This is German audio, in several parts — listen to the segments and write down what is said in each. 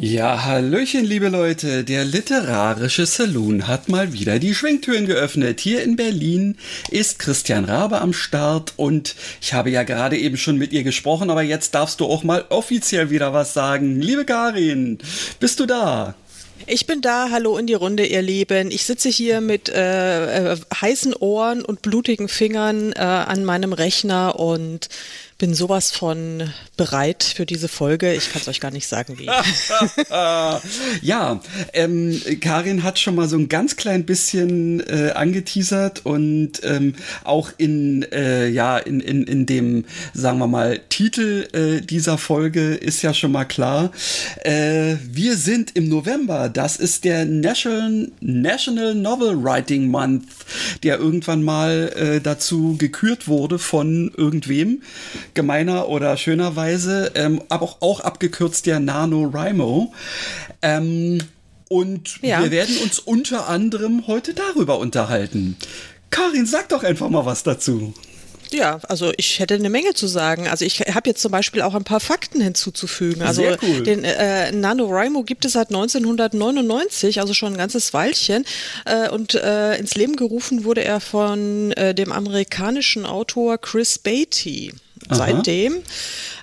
Ja, Hallöchen, liebe Leute. Der literarische Saloon hat mal wieder die Schwingtüren geöffnet. Hier in Berlin ist Christian Rabe am Start und ich habe ja gerade eben schon mit ihr gesprochen, aber jetzt darfst du auch mal offiziell wieder was sagen. Liebe Karin, bist du da? Ich bin da, hallo in die Runde, ihr Lieben. Ich sitze hier mit äh, äh, heißen Ohren und blutigen Fingern äh, an meinem Rechner und bin sowas von bereit für diese Folge. Ich kann es euch gar nicht sagen, wie. ja, ähm, Karin hat schon mal so ein ganz klein bisschen äh, angeteasert und ähm, auch in, äh, ja, in, in, in dem, sagen wir mal, Titel äh, dieser Folge ist ja schon mal klar. Äh, wir sind im November. Das ist der National, National Novel Writing Month, der irgendwann mal äh, dazu gekürt wurde von irgendwem gemeiner oder schönerweise, ähm, aber auch, auch abgekürzt der NaNoWriMo. Ähm, und ja. wir werden uns unter anderem heute darüber unterhalten. Karin, sag doch einfach mal was dazu. Ja, also ich hätte eine Menge zu sagen. Also ich habe jetzt zum Beispiel auch ein paar Fakten hinzuzufügen. Also Sehr cool. den äh, NaNoWriMo gibt es seit 1999, also schon ein ganzes Weilchen. Äh, und äh, ins Leben gerufen wurde er von äh, dem amerikanischen Autor Chris Beatty seitdem.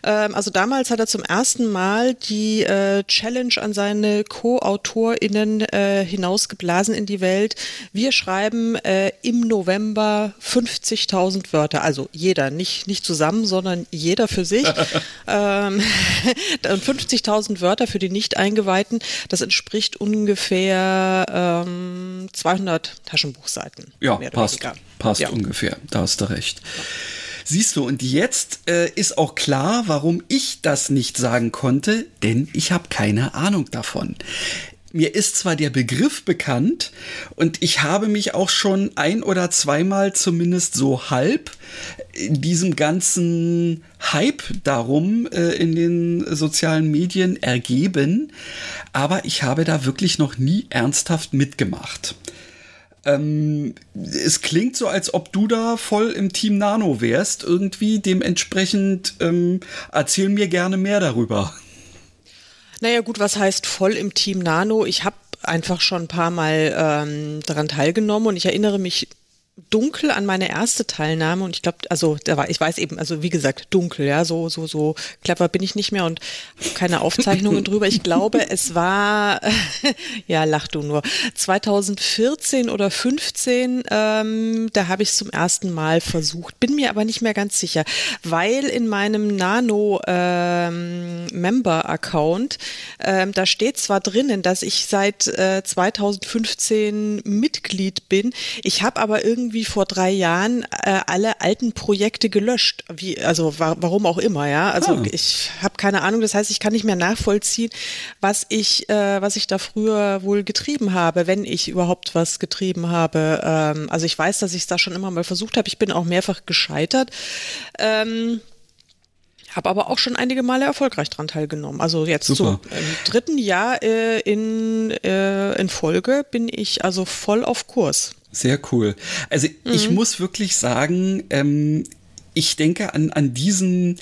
Ähm, also damals hat er zum ersten Mal die äh, Challenge an seine Co-AutorInnen äh, hinausgeblasen in die Welt. Wir schreiben äh, im November 50.000 Wörter. Also jeder, nicht, nicht zusammen, sondern jeder für sich. ähm, 50.000 Wörter für die Nicht-Eingeweihten. Das entspricht ungefähr ähm, 200 Taschenbuchseiten. Ja, passt. Passt ja. ungefähr. Da hast du recht. Ja. Siehst du, und jetzt äh, ist auch klar, warum ich das nicht sagen konnte, denn ich habe keine Ahnung davon mir ist zwar der Begriff bekannt und ich habe mich auch schon ein oder zweimal zumindest so halb in diesem ganzen Hype darum äh, in den sozialen Medien ergeben, aber ich habe da wirklich noch nie ernsthaft mitgemacht. Ähm, es klingt so, als ob du da voll im Team Nano wärst, irgendwie. Dementsprechend ähm, erzähl mir gerne mehr darüber. Naja, gut, was heißt voll im Team Nano? Ich habe einfach schon ein paar Mal ähm, daran teilgenommen und ich erinnere mich dunkel an meine erste Teilnahme und ich glaube, also da war, ich weiß eben, also wie gesagt, dunkel, ja, so, so, so clever bin ich nicht mehr und keine Aufzeichnungen drüber. Ich glaube, es war, ja, lach du nur, 2014 oder 15, ähm, da habe ich es zum ersten Mal versucht, bin mir aber nicht mehr ganz sicher, weil in meinem Nano ähm, Member Account, ähm, da steht zwar drinnen, dass ich seit äh, 2015 Mitglied bin, ich habe aber irgendwie irgendwie vor drei Jahren äh, alle alten Projekte gelöscht. Wie, also wa warum auch immer, ja. Also ah. ich habe keine Ahnung. Das heißt, ich kann nicht mehr nachvollziehen, was ich, äh, was ich da früher wohl getrieben habe, wenn ich überhaupt was getrieben habe. Ähm, also ich weiß, dass ich es da schon immer mal versucht habe. Ich bin auch mehrfach gescheitert. Ähm, habe aber auch schon einige Male erfolgreich dran teilgenommen. Also jetzt Super. so im dritten Jahr äh, in, äh, in Folge bin ich also voll auf Kurs. Sehr cool. Also mhm. ich muss wirklich sagen, ähm, ich denke an, an diesen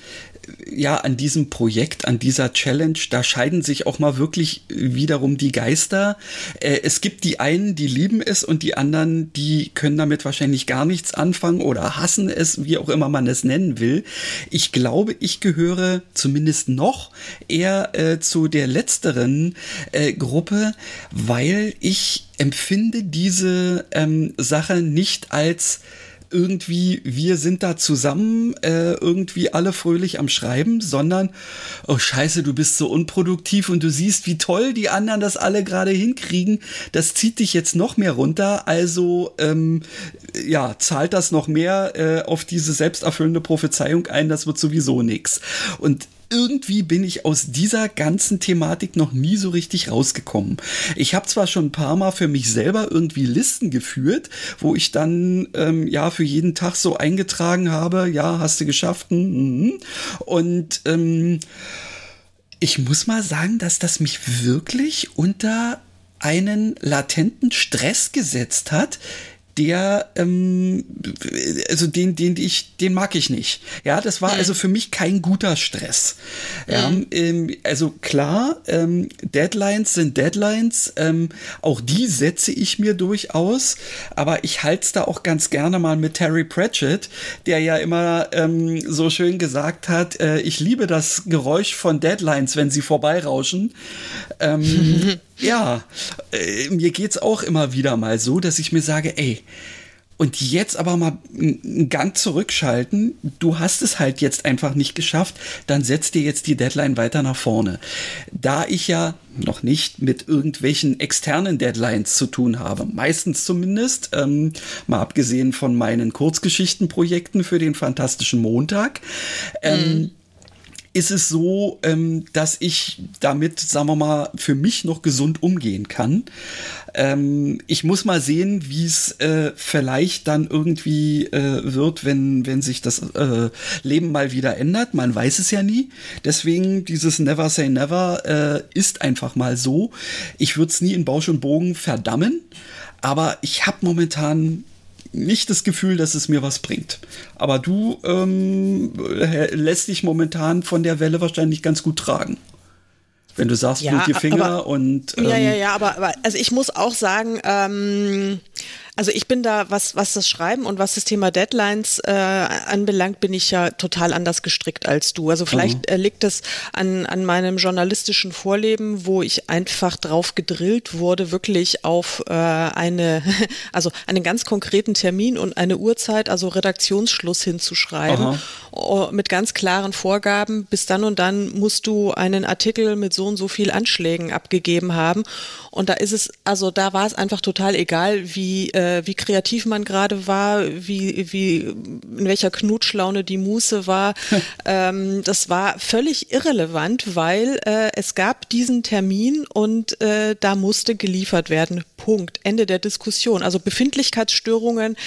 ja, an diesem Projekt, an dieser Challenge, da scheiden sich auch mal wirklich wiederum die Geister. Äh, es gibt die einen, die lieben es und die anderen, die können damit wahrscheinlich gar nichts anfangen oder hassen es, wie auch immer man es nennen will. Ich glaube, ich gehöre zumindest noch eher äh, zu der letzteren äh, Gruppe, weil ich empfinde diese ähm, Sache nicht als irgendwie, wir sind da zusammen, äh, irgendwie alle fröhlich am Schreiben, sondern, oh scheiße, du bist so unproduktiv und du siehst, wie toll die anderen das alle gerade hinkriegen. Das zieht dich jetzt noch mehr runter. Also, ähm, ja, zahlt das noch mehr äh, auf diese selbsterfüllende Prophezeiung ein, das wird sowieso nix. Und irgendwie bin ich aus dieser ganzen Thematik noch nie so richtig rausgekommen. Ich habe zwar schon ein paar Mal für mich selber irgendwie Listen geführt, wo ich dann ähm, ja für jeden Tag so eingetragen habe, ja, hast du geschafft. Mhm. Und ähm, ich muss mal sagen, dass das mich wirklich unter einen latenten Stress gesetzt hat, der, ähm, also den, den ich, den mag ich nicht. Ja, das war mhm. also für mich kein guter Stress. Ja, mhm. ähm, also klar, ähm, Deadlines sind Deadlines. Ähm, auch die setze ich mir durchaus. Aber ich halte es da auch ganz gerne mal mit Terry Pratchett, der ja immer ähm, so schön gesagt hat, äh, ich liebe das Geräusch von Deadlines, wenn sie vorbeirauschen. Ähm, ja, äh, mir geht's auch immer wieder mal so, dass ich mir sage, ey, und jetzt aber mal einen Gang zurückschalten. Du hast es halt jetzt einfach nicht geschafft. Dann setz dir jetzt die Deadline weiter nach vorne. Da ich ja noch nicht mit irgendwelchen externen Deadlines zu tun habe, meistens zumindest, ähm, mal abgesehen von meinen Kurzgeschichtenprojekten für den Fantastischen Montag. Ähm, mhm ist es so, ähm, dass ich damit, sagen wir mal, für mich noch gesund umgehen kann. Ähm, ich muss mal sehen, wie es äh, vielleicht dann irgendwie äh, wird, wenn, wenn sich das äh, Leben mal wieder ändert. Man weiß es ja nie. Deswegen dieses Never Say Never äh, ist einfach mal so. Ich würde es nie in Bausch und Bogen verdammen, aber ich habe momentan nicht das Gefühl, dass es mir was bringt. Aber du ähm, lässt dich momentan von der Welle wahrscheinlich ganz gut tragen. Wenn du sagst, ja, die Finger aber, und. Ähm, ja, ja, ja, aber, aber also ich muss auch sagen, ähm, also ich bin da, was, was das Schreiben und was das Thema Deadlines äh, anbelangt, bin ich ja total anders gestrickt als du. Also vielleicht mhm. liegt es an, an meinem journalistischen Vorleben, wo ich einfach drauf gedrillt wurde, wirklich auf äh, eine, also einen ganz konkreten Termin und eine Uhrzeit, also Redaktionsschluss hinzuschreiben, Aha. mit ganz klaren Vorgaben. Bis dann und dann musst du einen Artikel mit so und so viel Anschlägen abgegeben haben. Und da ist es, also da war es einfach total egal, wie äh, äh, wie kreativ man gerade war, wie, wie, in welcher Knutschlaune die Muße war. ähm, das war völlig irrelevant, weil äh, es gab diesen Termin und äh, da musste geliefert werden. Punkt. Ende der Diskussion. Also Befindlichkeitsstörungen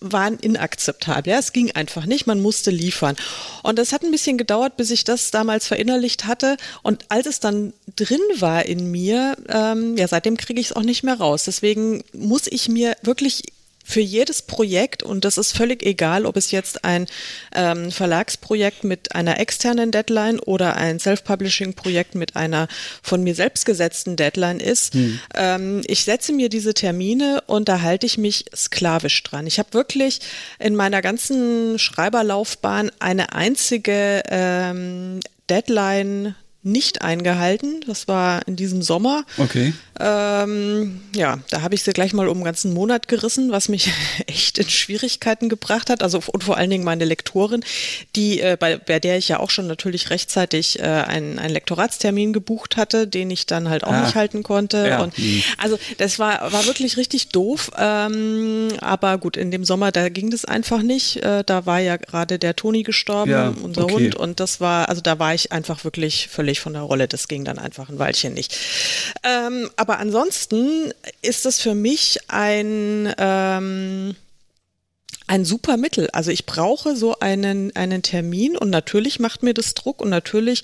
waren inakzeptabel. Ja, es ging einfach nicht. Man musste liefern. Und das hat ein bisschen gedauert, bis ich das damals verinnerlicht hatte. Und als es dann drin war in mir, ähm, ja, seitdem kriege ich es auch nicht mehr raus. Deswegen muss ich mir wirklich für jedes Projekt, und das ist völlig egal, ob es jetzt ein ähm, Verlagsprojekt mit einer externen Deadline oder ein Self-Publishing-Projekt mit einer von mir selbst gesetzten Deadline ist, hm. ähm, ich setze mir diese Termine und da halte ich mich sklavisch dran. Ich habe wirklich in meiner ganzen Schreiberlaufbahn eine einzige ähm, Deadline nicht eingehalten. Das war in diesem Sommer. Okay. Ähm, ja, da habe ich sie gleich mal um einen ganzen Monat gerissen, was mich echt in Schwierigkeiten gebracht hat. Also und vor allen Dingen meine Lektorin, die äh, bei, bei der ich ja auch schon natürlich rechtzeitig äh, einen, einen Lektoratstermin gebucht hatte, den ich dann halt auch ah. nicht halten konnte. Ja. Und, mhm. also das war war wirklich richtig doof. Ähm, aber gut, in dem Sommer da ging das einfach nicht. Äh, da war ja gerade der Toni gestorben, ja, unser okay. Hund, und das war also da war ich einfach wirklich völlig von der Rolle. Das ging dann einfach ein Weilchen nicht. Ähm, aber ansonsten ist das für mich ein ähm, ein super Mittel. Also ich brauche so einen, einen Termin und natürlich macht mir das Druck und natürlich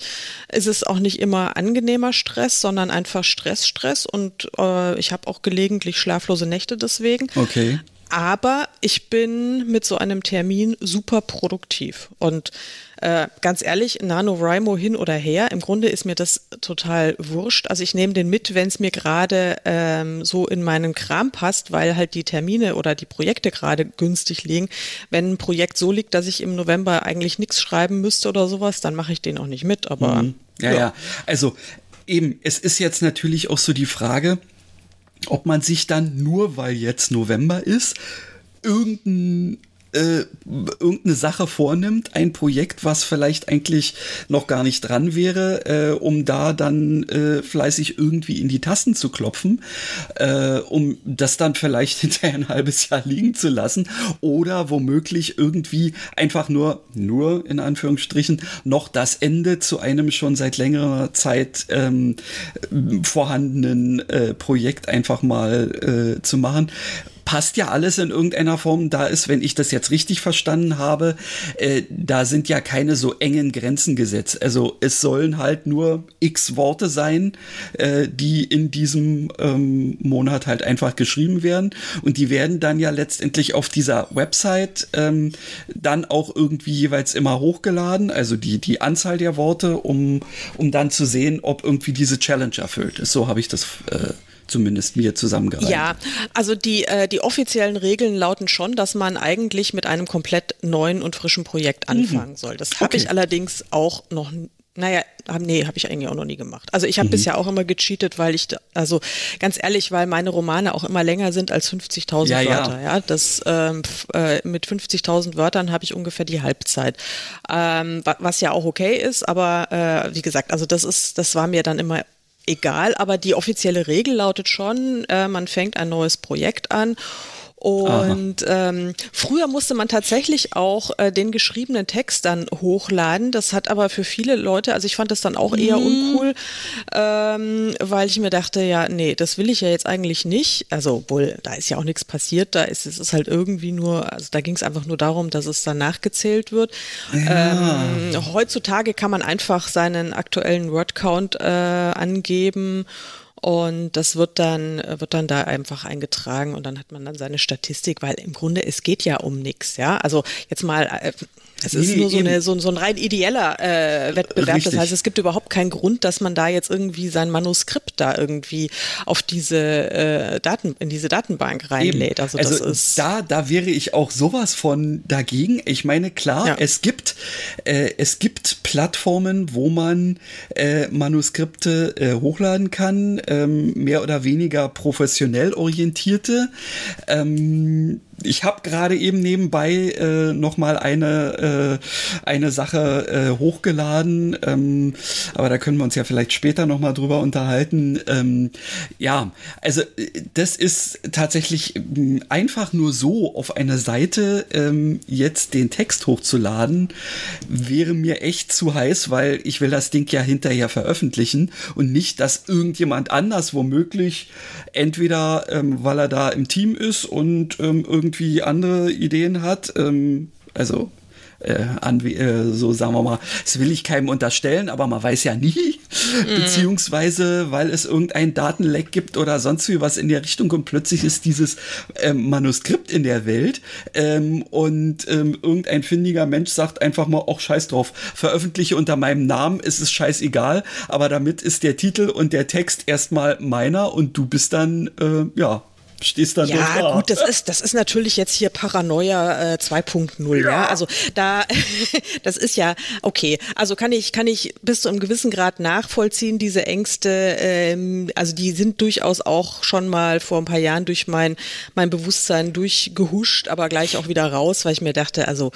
ist es auch nicht immer angenehmer Stress, sondern einfach Stress, Stress und äh, ich habe auch gelegentlich schlaflose Nächte deswegen. Okay. Aber ich bin mit so einem Termin super produktiv und äh, ganz ehrlich, NaNoWriMo hin oder her, im Grunde ist mir das total wurscht. Also ich nehme den mit, wenn es mir gerade ähm, so in meinen Kram passt, weil halt die Termine oder die Projekte gerade günstig liegen. Wenn ein Projekt so liegt, dass ich im November eigentlich nichts schreiben müsste oder sowas, dann mache ich den auch nicht mit. Aber mhm. ja, ja, ja. Also eben, es ist jetzt natürlich auch so die Frage, ob man sich dann nur, weil jetzt November ist, irgendein äh, irgendeine Sache vornimmt, ein Projekt, was vielleicht eigentlich noch gar nicht dran wäre, äh, um da dann äh, fleißig irgendwie in die Tasten zu klopfen, äh, um das dann vielleicht hinterher ein halbes Jahr liegen zu lassen oder womöglich irgendwie einfach nur, nur in Anführungsstrichen, noch das Ende zu einem schon seit längerer Zeit ähm, vorhandenen äh, Projekt einfach mal äh, zu machen passt ja alles in irgendeiner Form. Da ist, wenn ich das jetzt richtig verstanden habe, äh, da sind ja keine so engen Grenzen gesetzt. Also es sollen halt nur x Worte sein, äh, die in diesem ähm, Monat halt einfach geschrieben werden. Und die werden dann ja letztendlich auf dieser Website ähm, dann auch irgendwie jeweils immer hochgeladen. Also die, die Anzahl der Worte, um, um dann zu sehen, ob irgendwie diese Challenge erfüllt ist. So habe ich das äh, zumindest mir zusammengereicht. Ja, also die, äh, die offiziellen Regeln lauten schon, dass man eigentlich mit einem komplett neuen und frischen Projekt mhm. anfangen mhm. soll. Das habe okay. ich allerdings auch noch naja, hab, nee, habe ich eigentlich auch noch nie gemacht. Also ich habe mhm. bisher auch immer gecheatet, weil ich, also ganz ehrlich, weil meine Romane auch immer länger sind als 50.000 ja, Wörter. Ja, ja das ähm, äh, mit 50.000 Wörtern habe ich ungefähr die Halbzeit, ähm, was ja auch okay ist. Aber äh, wie gesagt, also das ist, das war mir dann immer egal, aber die offizielle Regel lautet schon, äh, man fängt ein neues Projekt an und ähm, früher musste man tatsächlich auch äh, den geschriebenen Text dann hochladen. Das hat aber für viele Leute, also ich fand das dann auch eher mhm. uncool, ähm, weil ich mir dachte, ja, nee, das will ich ja jetzt eigentlich nicht. Also, wohl, da ist ja auch nichts passiert, da ist es ist halt irgendwie nur, also da ging es einfach nur darum, dass es dann nachgezählt wird. Ja. Ähm, heutzutage kann man einfach seinen aktuellen Word-Count äh, angeben und das wird dann, wird dann da einfach eingetragen und dann hat man dann seine Statistik, weil im Grunde es geht ja um nichts, ja. Also jetzt mal äh, es ist nur so, eine, so, so, ein rein ideeller äh, Wettbewerb. Richtig. Das heißt, es gibt überhaupt keinen Grund, dass man da jetzt irgendwie sein Manuskript da irgendwie auf diese äh, Daten, in diese Datenbank reinlädt. Also, also ist da, da wäre ich auch sowas von dagegen. Ich meine, klar, ja. es gibt, äh, es gibt Plattformen, wo man äh, Manuskripte äh, hochladen kann, ähm, mehr oder weniger professionell orientierte. Ähm, ich habe gerade eben nebenbei äh, noch mal eine äh, eine Sache äh, hochgeladen, ähm, aber da können wir uns ja vielleicht später noch mal drüber unterhalten. Ähm, ja, also das ist tatsächlich ähm, einfach nur so auf eine Seite ähm, jetzt den Text hochzuladen wäre mir echt zu heiß, weil ich will das Ding ja hinterher veröffentlichen und nicht, dass irgendjemand anders womöglich entweder ähm, weil er da im Team ist und ähm, irgendwie andere Ideen hat. Ähm, also äh, an, äh, so sagen wir mal, das will ich keinem unterstellen, aber man weiß ja nie, mhm. beziehungsweise weil es irgendein Datenleck gibt oder sonst wie was in der Richtung und plötzlich ist dieses ähm, Manuskript in der Welt ähm, und ähm, irgendein findiger Mensch sagt einfach mal, ach scheiß drauf, veröffentliche unter meinem Namen, ist es scheißegal, aber damit ist der Titel und der Text erstmal meiner und du bist dann, äh, ja, stehst dann ja, da. Ja, gut, das ist, das ist natürlich jetzt hier Paranoia äh, 2.0, ja. ja. Also da, das ist ja, okay. Also kann ich, kann ich bis zu einem gewissen Grad nachvollziehen, diese Ängste, ähm, also die sind durchaus auch schon mal vor ein paar Jahren durch mein, mein Bewusstsein durchgehuscht, aber gleich auch wieder raus, weil ich mir dachte, also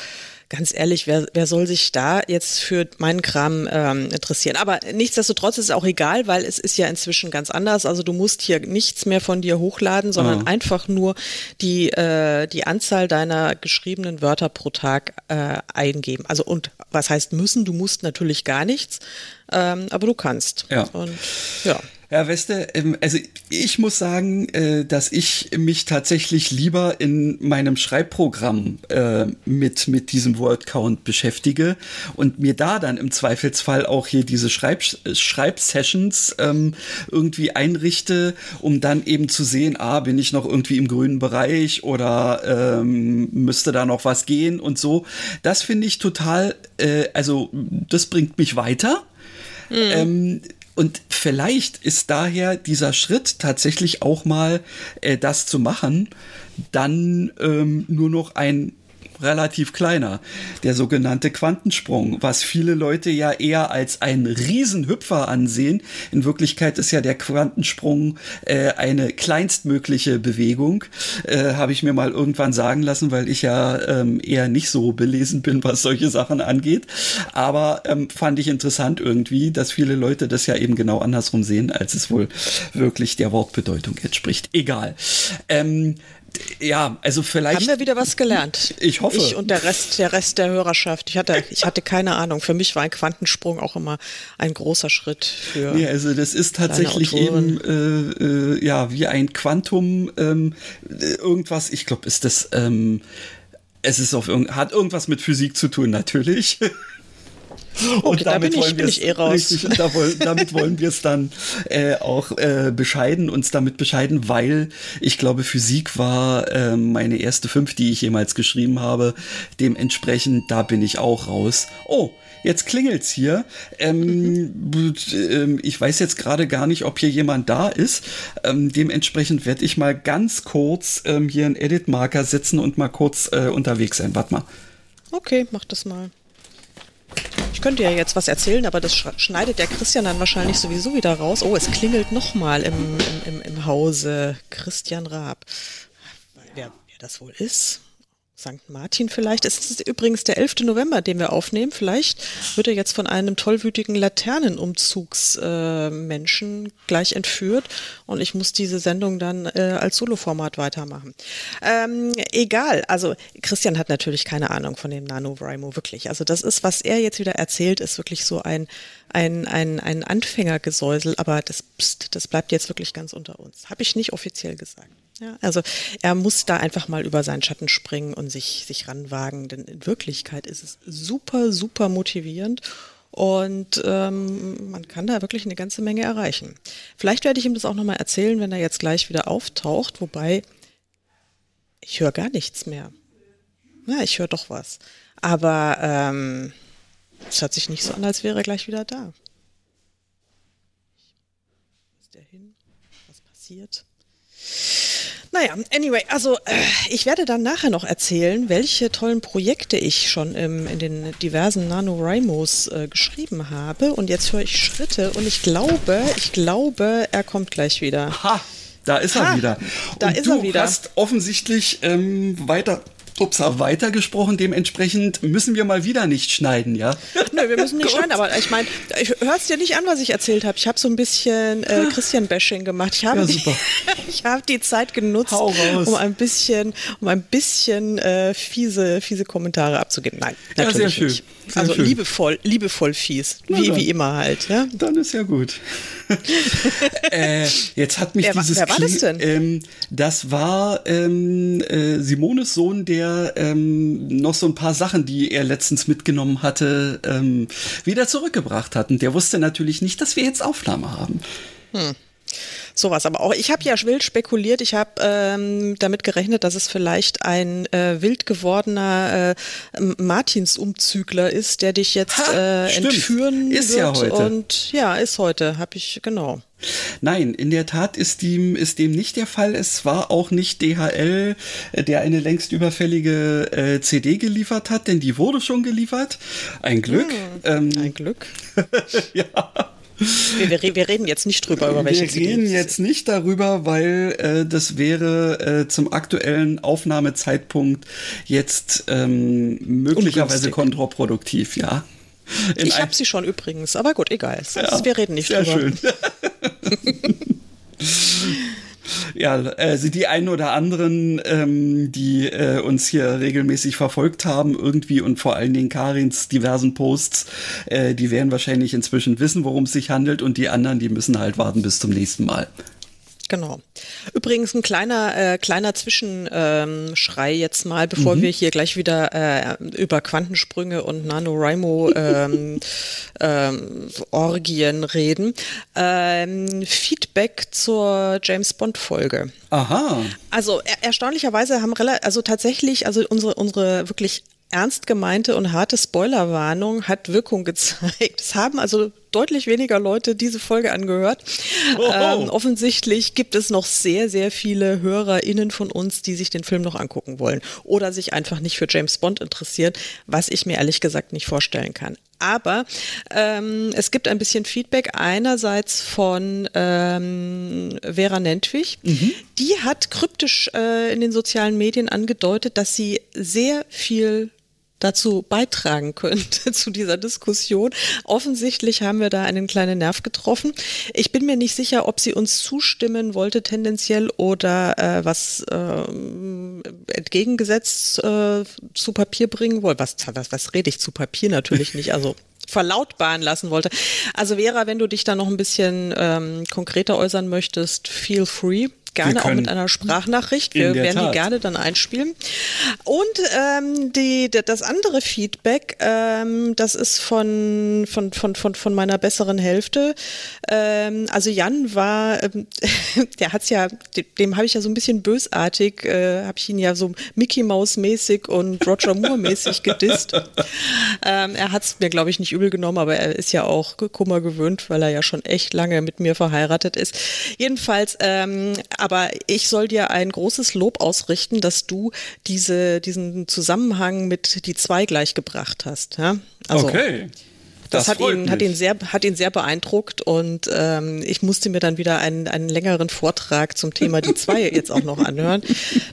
ganz ehrlich, wer, wer soll sich da jetzt für meinen Kram ähm, interessieren? Aber nichtsdestotrotz ist es auch egal, weil es ist ja inzwischen ganz anders. Also du musst hier nichts mehr von dir hochladen, sondern oh. einfach nur die, äh, die Anzahl deiner geschriebenen Wörter pro Tag äh, eingeben. Also und was heißt müssen? Du musst natürlich gar nichts, ähm, aber du kannst. Ja. Und ja. Ja, weißt du, ähm, also ich muss sagen, äh, dass ich mich tatsächlich lieber in meinem Schreibprogramm äh, mit, mit diesem Word Count beschäftige und mir da dann im Zweifelsfall auch hier diese Schreib Schreibsessions ähm, irgendwie einrichte, um dann eben zu sehen, ah, bin ich noch irgendwie im grünen Bereich oder ähm, müsste da noch was gehen und so. Das finde ich total, äh, also das bringt mich weiter. Mhm. Ähm, und vielleicht ist daher dieser Schritt tatsächlich auch mal äh, das zu machen, dann ähm, nur noch ein relativ kleiner. Der sogenannte Quantensprung, was viele Leute ja eher als einen Riesenhüpfer ansehen. In Wirklichkeit ist ja der Quantensprung äh, eine kleinstmögliche Bewegung. Äh, Habe ich mir mal irgendwann sagen lassen, weil ich ja ähm, eher nicht so belesen bin, was solche Sachen angeht. Aber ähm, fand ich interessant irgendwie, dass viele Leute das ja eben genau andersrum sehen, als es wohl wirklich der Wortbedeutung entspricht. Egal. Ähm, ja, also vielleicht. Haben wir wieder was gelernt? Ich hoffe. Ich und der Rest, der Rest der Hörerschaft. Ich hatte, ich hatte keine Ahnung. Für mich war ein Quantensprung auch immer ein großer Schritt für. Ja, also das ist tatsächlich eben äh, äh, ja wie ein Quantum ähm, irgendwas. Ich glaube, ist das. Ähm, es ist auf hat irgendwas mit Physik zu tun, natürlich. Und okay, damit da bin ich, ich eh raus. Richtig, da wollen, damit wollen wir es dann äh, auch äh, bescheiden, uns damit bescheiden, weil ich glaube, Physik war äh, meine erste fünf, die ich jemals geschrieben habe. Dementsprechend, da bin ich auch raus. Oh, jetzt klingelt's hier. Ähm, mhm. Ich weiß jetzt gerade gar nicht, ob hier jemand da ist. Ähm, dementsprechend werde ich mal ganz kurz ähm, hier einen Edit-Marker setzen und mal kurz äh, unterwegs sein. Warte mal. Okay, mach das mal. Könnte ja jetzt was erzählen, aber das schneidet der Christian dann wahrscheinlich sowieso wieder raus. Oh, es klingelt nochmal im, im, im, im Hause Christian Raab. Wer, wer das wohl ist? St. Martin vielleicht. Es ist übrigens der 11. November, den wir aufnehmen. Vielleicht wird er jetzt von einem tollwütigen Laternenumzugsmenschen äh, gleich entführt und ich muss diese Sendung dann äh, als Soloformat weitermachen. Ähm, egal, also Christian hat natürlich keine Ahnung von dem NaNoWriMo, wirklich. Also das ist, was er jetzt wieder erzählt, ist wirklich so ein, ein, ein, ein Anfängergesäusel, aber das, das bleibt jetzt wirklich ganz unter uns. Habe ich nicht offiziell gesagt. Ja, also er muss da einfach mal über seinen Schatten springen und sich, sich ranwagen, denn in Wirklichkeit ist es super, super motivierend und ähm, man kann da wirklich eine ganze Menge erreichen. Vielleicht werde ich ihm das auch nochmal erzählen, wenn er jetzt gleich wieder auftaucht, wobei ich höre gar nichts mehr. Ja, ich höre doch was. Aber ähm, es hört sich nicht so an, als wäre er gleich wieder da. Ist der hin? Was passiert? Naja, anyway, also äh, ich werde dann nachher noch erzählen, welche tollen Projekte ich schon im, in den diversen NaNoWriMos äh, geschrieben habe. Und jetzt höre ich Schritte und ich glaube, ich glaube, er kommt gleich wieder. Ha, da ist ha, er wieder. Da und ist du er wieder. hast offensichtlich ähm, weiter Upsa weitergesprochen. Dementsprechend müssen wir mal wieder nicht schneiden, ja? Nö, wir müssen nicht schneiden, aber ich meine, ich hörst dir nicht an, was ich erzählt habe. Ich habe so ein bisschen äh, Christian-Bashing gemacht. Ich habe ja, die, ich hab die Zeit genutzt, um ein bisschen, um ein bisschen äh, fiese, fiese Kommentare abzugeben. Nein, natürlich ja, sehr schön. Nicht. Sehr also schön. liebevoll, liebevoll fies, wie, wie immer halt. Ja? Dann ist ja gut. äh, jetzt hat mich wer, dieses wer war das denn? Ähm, das war ähm, äh, Simones Sohn, der ähm, noch so ein paar Sachen, die er letztens mitgenommen hatte, ähm, wieder zurückgebracht hat. Und der wusste natürlich nicht, dass wir jetzt Aufnahme haben. Hm sowas. Aber auch ich habe ja wild spekuliert. Ich habe ähm, damit gerechnet, dass es vielleicht ein äh, wild gewordener äh, Martinsumzügler ist, der dich jetzt ha, äh, entführen ist wird. Ja heute. Und ja, ist heute. Habe ich genau. Nein, in der Tat ist dem, ist dem nicht der Fall. Es war auch nicht DHL, der eine längst überfällige äh, CD geliefert hat, denn die wurde schon geliefert. Ein Glück. Hm, ähm, ein Glück. ja. Wir, wir, reden jetzt nicht drüber, über welche Wir reden jetzt nicht darüber, weil äh, das wäre äh, zum aktuellen Aufnahmezeitpunkt jetzt ähm, möglicherweise kontraproduktiv, ja. In ich habe sie schon übrigens, aber gut, egal. Ja, wir reden nicht sehr drüber. Schön. ja, also die einen oder anderen, ähm, die äh, uns hier regelmäßig verfolgt haben, irgendwie und vor allen Dingen Karins diversen Posts, äh, die werden wahrscheinlich inzwischen wissen, worum es sich handelt und die anderen, die müssen halt warten bis zum nächsten Mal. Genau. Übrigens ein kleiner äh, kleiner Zwischenschrei ähm, jetzt mal, bevor mhm. wir hier gleich wieder äh, über Quantensprünge und NaNoWriMo ähm, ähm, reden. Ähm, Feedback zur James Bond Folge. Aha. Also er erstaunlicherweise haben also tatsächlich also unsere unsere wirklich ernst gemeinte und harte Spoilerwarnung hat Wirkung gezeigt. Es haben also deutlich weniger Leute diese Folge angehört. Ähm, offensichtlich gibt es noch sehr, sehr viele HörerInnen von uns, die sich den Film noch angucken wollen oder sich einfach nicht für James Bond interessieren, was ich mir ehrlich gesagt nicht vorstellen kann. Aber ähm, es gibt ein bisschen Feedback einerseits von ähm, Vera Nentwich. Mhm. Die hat kryptisch äh, in den sozialen Medien angedeutet, dass sie sehr viel dazu beitragen könnte zu dieser Diskussion. Offensichtlich haben wir da einen kleinen Nerv getroffen. Ich bin mir nicht sicher, ob sie uns zustimmen wollte tendenziell oder äh, was äh, entgegengesetzt äh, zu Papier bringen wollte. Was, was, was rede ich zu Papier natürlich nicht. Also verlautbaren lassen wollte. Also Vera, wenn du dich da noch ein bisschen ähm, konkreter äußern möchtest, feel free gerne auch mit einer Sprachnachricht. Wir werden Tat. die gerne dann einspielen. Und ähm, die, das andere Feedback, ähm, das ist von, von, von, von, von meiner besseren Hälfte. Ähm, also Jan war, ähm, der hat's ja, dem habe ich ja so ein bisschen bösartig, äh, habe ich ihn ja so Mickey Mouse mäßig und Roger Moore mäßig gedisst. ähm, er hat's mir, glaube ich, nicht übel genommen, aber er ist ja auch Kummer gewöhnt, weil er ja schon echt lange mit mir verheiratet ist. Jedenfalls ähm, aber ich soll dir ein großes Lob ausrichten, dass du diese, diesen Zusammenhang mit die zwei gleich gebracht hast. Ja? Also, okay. Das, das hat ihn, hat ihn sehr, hat ihn sehr beeindruckt und ähm, ich musste mir dann wieder einen, einen längeren Vortrag zum Thema die zwei jetzt auch noch anhören,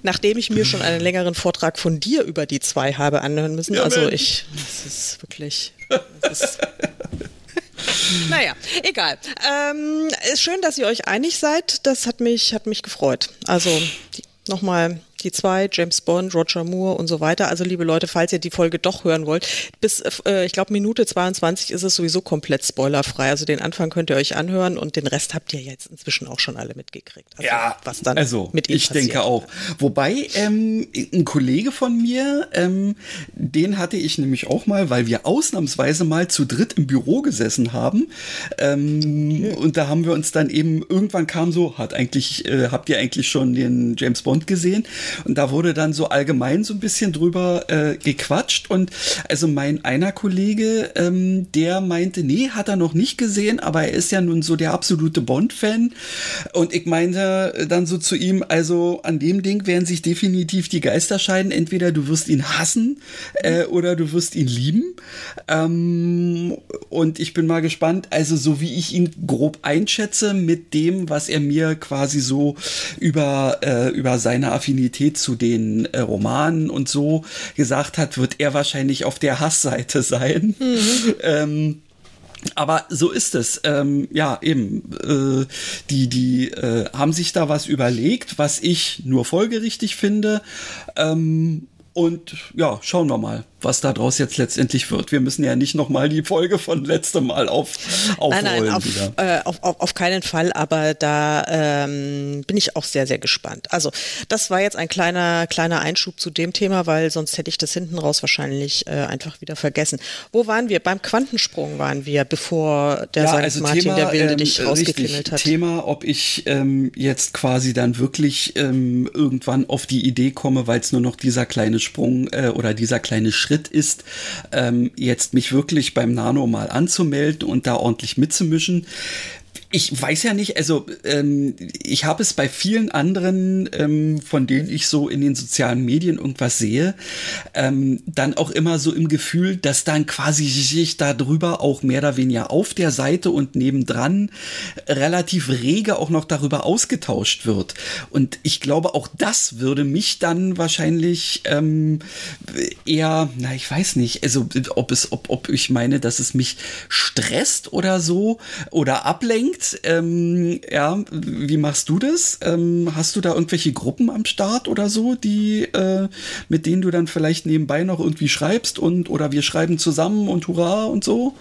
nachdem ich mir schon einen längeren Vortrag von dir über die zwei habe anhören müssen. Ja, also ich, das ist wirklich, das ist naja, egal. Ähm, ist schön, dass ihr euch einig seid. Das hat mich, hat mich gefreut. Also nochmal die zwei, James Bond, Roger Moore und so weiter. Also liebe Leute, falls ihr die Folge doch hören wollt, bis, äh, ich glaube, Minute 22 ist es sowieso komplett spoilerfrei. Also den Anfang könnt ihr euch anhören und den Rest habt ihr jetzt inzwischen auch schon alle mitgekriegt. Also, ja, was dann also mit ihm ich passiert. denke auch. Wobei ähm, ein Kollege von mir, ähm, den hatte ich nämlich auch mal, weil wir ausnahmsweise mal zu dritt im Büro gesessen haben. Ähm, okay. Und da haben wir uns dann eben, irgendwann kam so, hat eigentlich, äh, habt ihr eigentlich schon den James Bond gesehen? Und da wurde dann so allgemein so ein bisschen drüber äh, gequatscht. Und also mein einer Kollege, ähm, der meinte, nee, hat er noch nicht gesehen, aber er ist ja nun so der absolute Bond-Fan. Und ich meinte dann so zu ihm, also an dem Ding werden sich definitiv die Geister scheiden. Entweder du wirst ihn hassen äh, oder du wirst ihn lieben. Ähm, und ich bin mal gespannt, also so wie ich ihn grob einschätze mit dem, was er mir quasi so über, äh, über seine Affinität Affinität zu den äh, Romanen und so gesagt hat, wird er wahrscheinlich auf der Hassseite sein. Mhm. ähm, aber so ist es. Ähm, ja, eben. Äh, die die äh, haben sich da was überlegt, was ich nur folgerichtig finde. Ähm, und ja, schauen wir mal was daraus jetzt letztendlich wird. Wir müssen ja nicht nochmal die Folge von letztem Mal auf, aufrollen nein, nein, auf. Äh, auf, auf, auf keinen Fall, aber da ähm, bin ich auch sehr, sehr gespannt. Also das war jetzt ein kleiner, kleiner Einschub zu dem Thema, weil sonst hätte ich das hinten raus wahrscheinlich äh, einfach wieder vergessen. Wo waren wir? Beim Quantensprung waren wir, bevor der ja, St. Also Martin Thema, der Wilde ähm, dich rausgeklingelt hat. Thema, ob ich ähm, jetzt quasi dann wirklich ähm, irgendwann auf die Idee komme, weil es nur noch dieser kleine Sprung äh, oder dieser kleine Schritt Schritt ist, ähm, jetzt mich wirklich beim Nano mal anzumelden und da ordentlich mitzumischen ich weiß ja nicht, also ähm, ich habe es bei vielen anderen, ähm, von denen ich so in den sozialen Medien irgendwas sehe, ähm, dann auch immer so im Gefühl, dass dann quasi sich darüber auch mehr oder weniger auf der Seite und nebendran relativ rege auch noch darüber ausgetauscht wird. Und ich glaube, auch das würde mich dann wahrscheinlich ähm, eher, na, ich weiß nicht, also ob es, ob, ob ich meine, dass es mich stresst oder so oder ablenkt Projekt. Ähm, ja, wie machst du das? Ähm, hast du da irgendwelche Gruppen am Start oder so, die äh, mit denen du dann vielleicht nebenbei noch irgendwie schreibst und oder wir schreiben zusammen und hurra und so?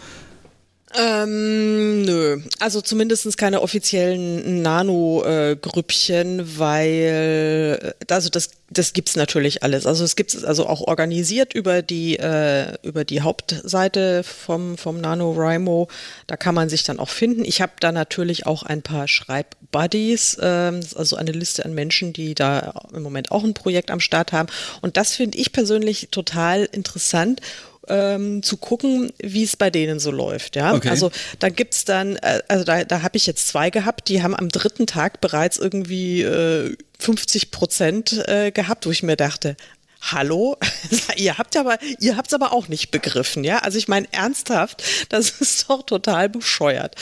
Ähm, nö, also zumindest keine offiziellen Nano-Grüppchen, äh, weil also das das gibt's natürlich alles. Also es gibt es also auch organisiert über die äh, über die Hauptseite vom vom NaNoWriMo. Da kann man sich dann auch finden. Ich habe da natürlich auch ein paar Schreibbuddies, äh, also eine Liste an Menschen, die da im Moment auch ein Projekt am Start haben. Und das finde ich persönlich total interessant ähm, zu gucken, wie es bei denen so läuft. Ja, okay. also da gibt's dann, äh, also da, da habe ich jetzt zwei gehabt, die haben am dritten Tag bereits irgendwie äh, 50 Prozent äh, gehabt, wo ich mir dachte, Hallo, ihr habt aber, ihr habt's aber auch nicht begriffen, ja? Also ich meine ernsthaft, das ist doch total bescheuert.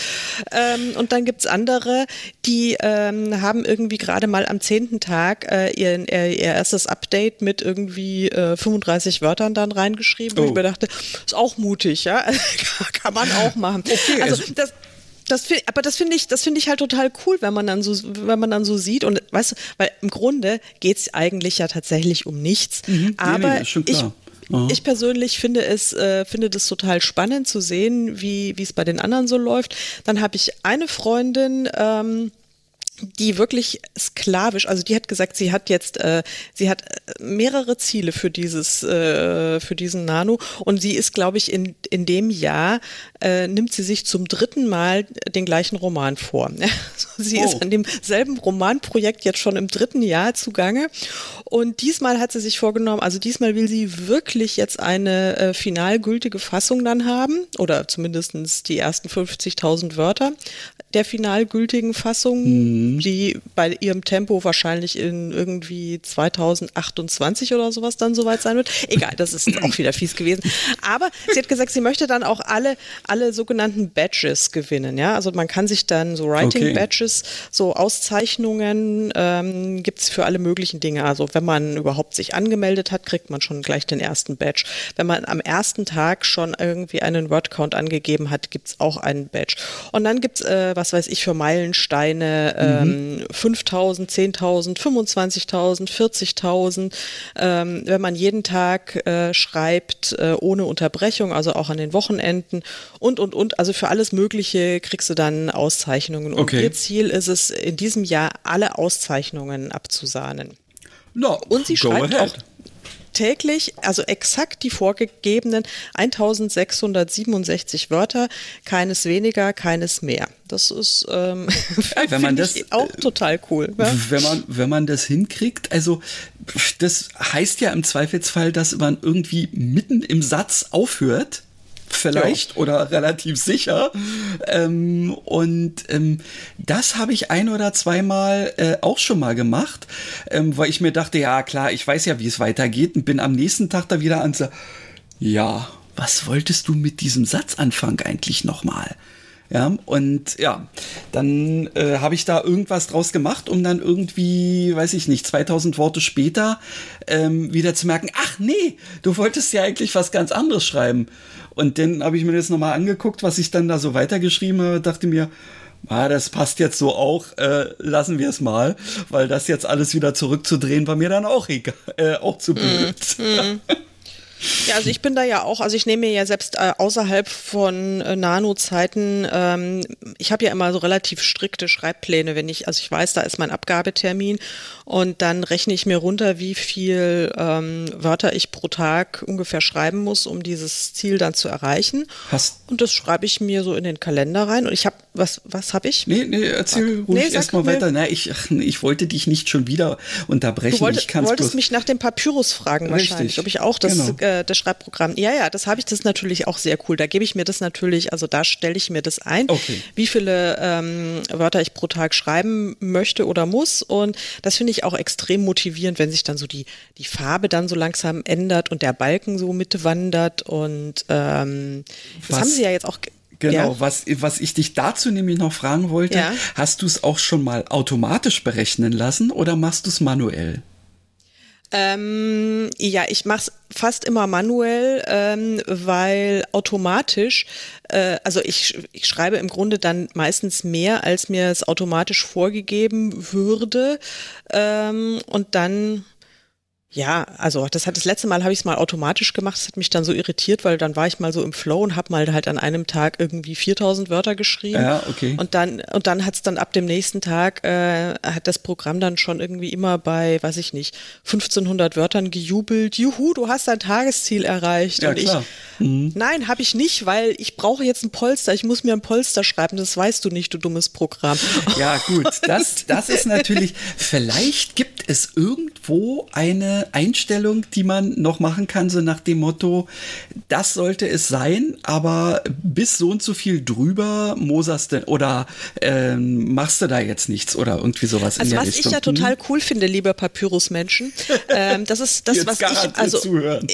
Ähm, und dann gibt's andere, die ähm, haben irgendwie gerade mal am zehnten Tag äh, ihr, ihr, erstes Update mit irgendwie äh, 35 Wörtern dann reingeschrieben. Oh. Und ich mir dachte, ist auch mutig, ja? Kann man auch machen. Okay, also, also das das find, aber das finde ich, das finde ich halt total cool, wenn man dann so, wenn man dann so sieht und weißt du, weil im Grunde geht es eigentlich ja tatsächlich um nichts. Mhm, aber nee, nee, ich, ich persönlich finde es, äh, finde das total spannend zu sehen, wie wie es bei den anderen so läuft. Dann habe ich eine Freundin. Ähm, die wirklich sklavisch, also die hat gesagt, sie hat jetzt, äh, sie hat äh, mehrere Ziele für dieses, äh, für diesen Nano und sie ist, glaube ich, in, in dem Jahr äh, nimmt sie sich zum dritten Mal den gleichen Roman vor. sie oh. ist an demselben Romanprojekt jetzt schon im dritten Jahr zugange und diesmal hat sie sich vorgenommen, also diesmal will sie wirklich jetzt eine äh, final gültige Fassung dann haben oder zumindestens die ersten 50.000 Wörter der final gültigen Fassung. Mhm mhm. die bei ihrem Tempo wahrscheinlich in irgendwie 2028 oder sowas dann soweit sein wird. Egal, das ist auch wieder fies gewesen. Aber sie hat gesagt, sie möchte dann auch alle, alle sogenannten Badges gewinnen. Ja, also man kann sich dann so Writing Badges, okay. so Auszeichnungen ähm, gibt es für alle möglichen Dinge. Also wenn man überhaupt sich angemeldet hat, kriegt man schon gleich den ersten Badge. Wenn man am ersten Tag schon irgendwie einen Wordcount angegeben hat, gibt es auch einen Badge. Und dann gibt es, äh, was weiß ich, für Meilensteine, äh, ähm, 5.000, 10.000, 25.000, 40.000. Ähm, wenn man jeden Tag äh, schreibt, äh, ohne Unterbrechung, also auch an den Wochenenden und, und, und. Also für alles Mögliche kriegst du dann Auszeichnungen. Und okay. ihr Ziel ist es, in diesem Jahr alle Auszeichnungen abzusahnen. No, und sie schreibt ahead. auch täglich, also exakt die vorgegebenen 1667 Wörter, keines weniger, keines mehr. Das ist ähm, ja, wenn man das auch total cool. Ja? Wenn man wenn man das hinkriegt, also das heißt ja im Zweifelsfall, dass man irgendwie mitten im Satz aufhört vielleicht ja. oder relativ sicher. Ähm, und ähm, das habe ich ein oder zweimal äh, auch schon mal gemacht, ähm, weil ich mir dachte, ja klar, ich weiß ja, wie es weitergeht und bin am nächsten Tag da wieder an ja, was wolltest du mit diesem Satzanfang eigentlich nochmal? Ja, und ja, dann äh, habe ich da irgendwas draus gemacht, um dann irgendwie, weiß ich nicht, 2000 Worte später ähm, wieder zu merken, ach nee, du wolltest ja eigentlich was ganz anderes schreiben. Und dann habe ich mir das nochmal angeguckt, was ich dann da so weitergeschrieben habe, dachte mir, ah, das passt jetzt so auch, äh, lassen wir es mal, weil das jetzt alles wieder zurückzudrehen war mir dann auch egal, äh, auch zu blöd. Mm, mm. Ja, also ich bin da ja auch, also ich nehme mir ja selbst äh, außerhalb von äh, Nano-Zeiten, ähm, ich habe ja immer so relativ strikte Schreibpläne, wenn ich, also ich weiß, da ist mein Abgabetermin und dann rechne ich mir runter, wie viel ähm, Wörter ich pro Tag ungefähr schreiben muss, um dieses Ziel dann zu erreichen. Hast und das schreibe ich mir so in den Kalender rein und ich habe, was, was habe ich? Nee, nee, erzähl ruhig nee, erstmal weiter. Na, ich, ich wollte dich nicht schon wieder unterbrechen. Du wollte, ich wolltest mich nach dem Papyrus fragen wahrscheinlich, Richtig. ob ich auch das genau äh, das Schreibprogramm. Ja, ja, das habe ich, das ist natürlich auch sehr cool. Da gebe ich mir das natürlich, also da stelle ich mir das ein, okay. wie viele ähm, Wörter ich pro Tag schreiben möchte oder muss. Und das finde ich auch extrem motivierend, wenn sich dann so die, die Farbe dann so langsam ändert und der Balken so mitwandert. Und ähm, haben sie ja jetzt auch Genau, ja. was, was ich dich dazu nämlich noch fragen wollte, ja. hast du es auch schon mal automatisch berechnen lassen oder machst du es manuell? Ähm, ja, ich mache es fast immer manuell, ähm, weil automatisch, äh, also ich, ich schreibe im Grunde dann meistens mehr, als mir es automatisch vorgegeben würde. Ähm, und dann Ja, also das hat das letzte Mal habe ich es mal automatisch gemacht. Das hat mich dann so irritiert, weil dann war ich mal so im Flow und habe mal halt an einem Tag irgendwie 4000 Wörter geschrieben. Ja, okay. Und dann und dann hat es dann ab dem nächsten Tag äh, hat das Programm dann schon irgendwie immer bei, weiß ich nicht, 1500 Wörtern gejubelt. Juhu, du hast dein Tagesziel erreicht. Ja, und klar. ich, mhm. nein, habe ich nicht, weil ich brauche jetzt ein Polster. Ich muss mir ein Polster schreiben. Das weißt du nicht, du dummes Programm. Ja, gut. Das das ist natürlich. Vielleicht gibt es irgendwo eine Einstellung, die man noch machen kann, so nach dem Motto, das sollte es sein, aber bis so und so viel drüber moserst du oder ähm, machst du da jetzt nichts oder irgendwie sowas also in der was Richtung. ich ja total cool finde, lieber Papyrus-Menschen, ähm, das ist das, Jetzt was ich, also zuhören.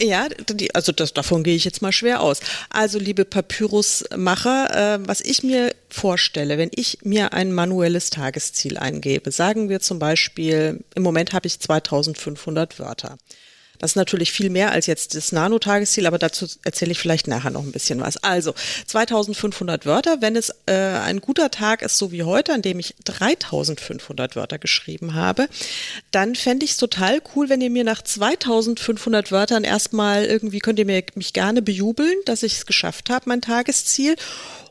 Ja, die, also das, davon gehe ich jetzt mal schwer aus. Also, liebe Papyrusmacher, äh, was ich mir vorstelle, wenn ich mir ein manuelles Tagesziel eingebe, sagen wir zum Beispiel, im Moment habe ich 2500 Wörter. Das ist natürlich viel mehr als jetzt das Nano-Tagesziel, aber dazu erzähle ich vielleicht nachher noch ein bisschen was. Also 2500 Wörter, wenn es äh, ein guter Tag ist, so wie heute, an dem ich 3500 Wörter geschrieben habe, dann fände ich es total cool, wenn ihr mir nach 2500 Wörtern erstmal irgendwie, könnt ihr mir, mich gerne bejubeln, dass ich es geschafft habe, mein Tagesziel.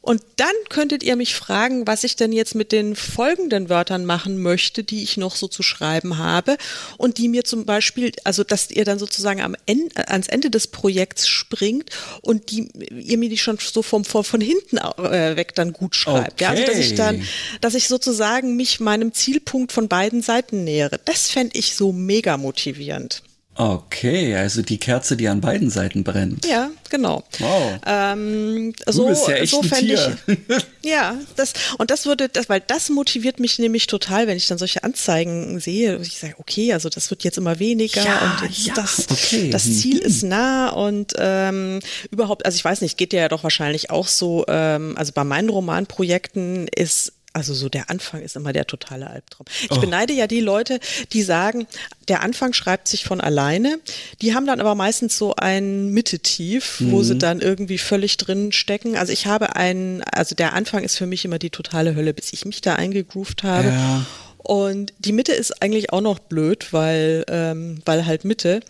Und dann könntet ihr mich fragen, was ich denn jetzt mit den folgenden Wörtern machen möchte, die ich noch so zu schreiben habe und die mir zum Beispiel, also dass ihr dann sozusagen am Ende, ans Ende des Projekts springt und die ihr mir die schon so vom, von, von hinten äh, weg dann gut schreibt. Ja, also dass ich dann, dass ich sozusagen mich meinem Zielpunkt von beiden Seiten nähere. Das fände ich so mega motivierend. Okay, also die Kerze, die an beiden Seiten brennt. Ja, genau. Wow. Ähm, Du so bist ja echt so ein fände Tier. ich. Ja, das und das würde, das, weil das motiviert mich nämlich total, wenn ich dann solche Anzeigen sehe. Ich sage, okay, also das wird jetzt immer weniger Ja, und jetzt ja, das, okay. das Mhm. Ziel ist nah und ähm, überhaupt, also ich weiß nicht, geht dir ja doch wahrscheinlich auch so. Ähm, also bei meinen Romanprojekten ist also so der Anfang ist immer der totale Albtraum. Ich Oh. beneide ja die Leute, die sagen, der Anfang schreibt sich von alleine. Die haben dann aber meistens so ein Mitte-Tief, wo Mhm. sie dann irgendwie völlig drin stecken. Also ich habe einen, also der Anfang ist für mich immer die totale Hölle, bis ich mich da eingegroovt habe. Ja. Und die Mitte ist eigentlich auch noch blöd, weil, ähm, weil halt Mitte.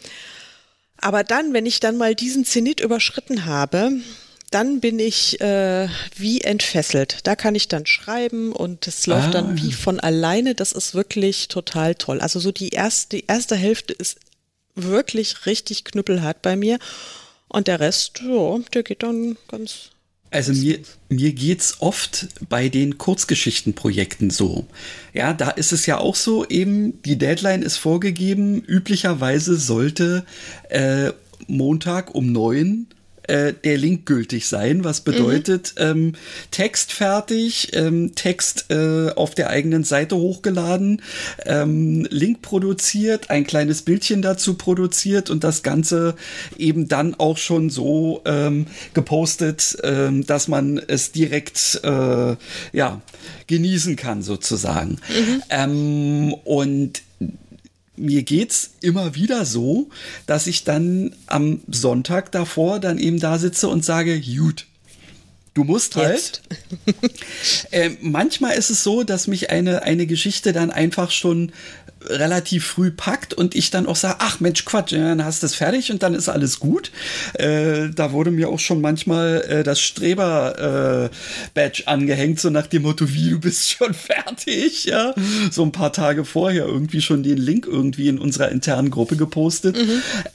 Aber dann, wenn ich dann mal diesen Zenit überschritten habe, dann bin ich äh, wie entfesselt. Da kann ich dann schreiben und es läuft Ah. dann wie von alleine. Das ist wirklich total toll. Also so die erste, die erste Hälfte ist wirklich richtig knüppelhart bei mir. Und der Rest, ja, der geht dann ganz. Also mir, mir geht's oft bei den Kurzgeschichtenprojekten so. Ja, da ist es ja auch so, eben die Deadline ist vorgegeben. Üblicherweise sollte äh, Montag um neun äh, der Link gültig sein, was bedeutet ähm, Text fertig, ähm, Text äh, auf der eigenen Seite hochgeladen, ähm, Link produziert, ein kleines Bildchen dazu produziert und das Ganze eben dann auch schon so ähm, gepostet, ähm, dass man es direkt äh, ja genießen kann sozusagen. Ähm, und mir geht's immer wieder so, dass ich dann am Sonntag davor dann eben da sitze und sage, gut, du musst halt. Äh, manchmal ist es so, dass mich eine, eine Geschichte dann einfach schon relativ früh packt und ich dann auch sage, ach Mensch, Quatsch, dann hast du es fertig und dann ist alles gut. Äh, da wurde mir auch schon manchmal äh, das Streber-Badge angehängt, so nach dem Motto, wie, du bist schon fertig, ja. So ein paar Tage vorher irgendwie schon den Link irgendwie in unserer internen Gruppe gepostet.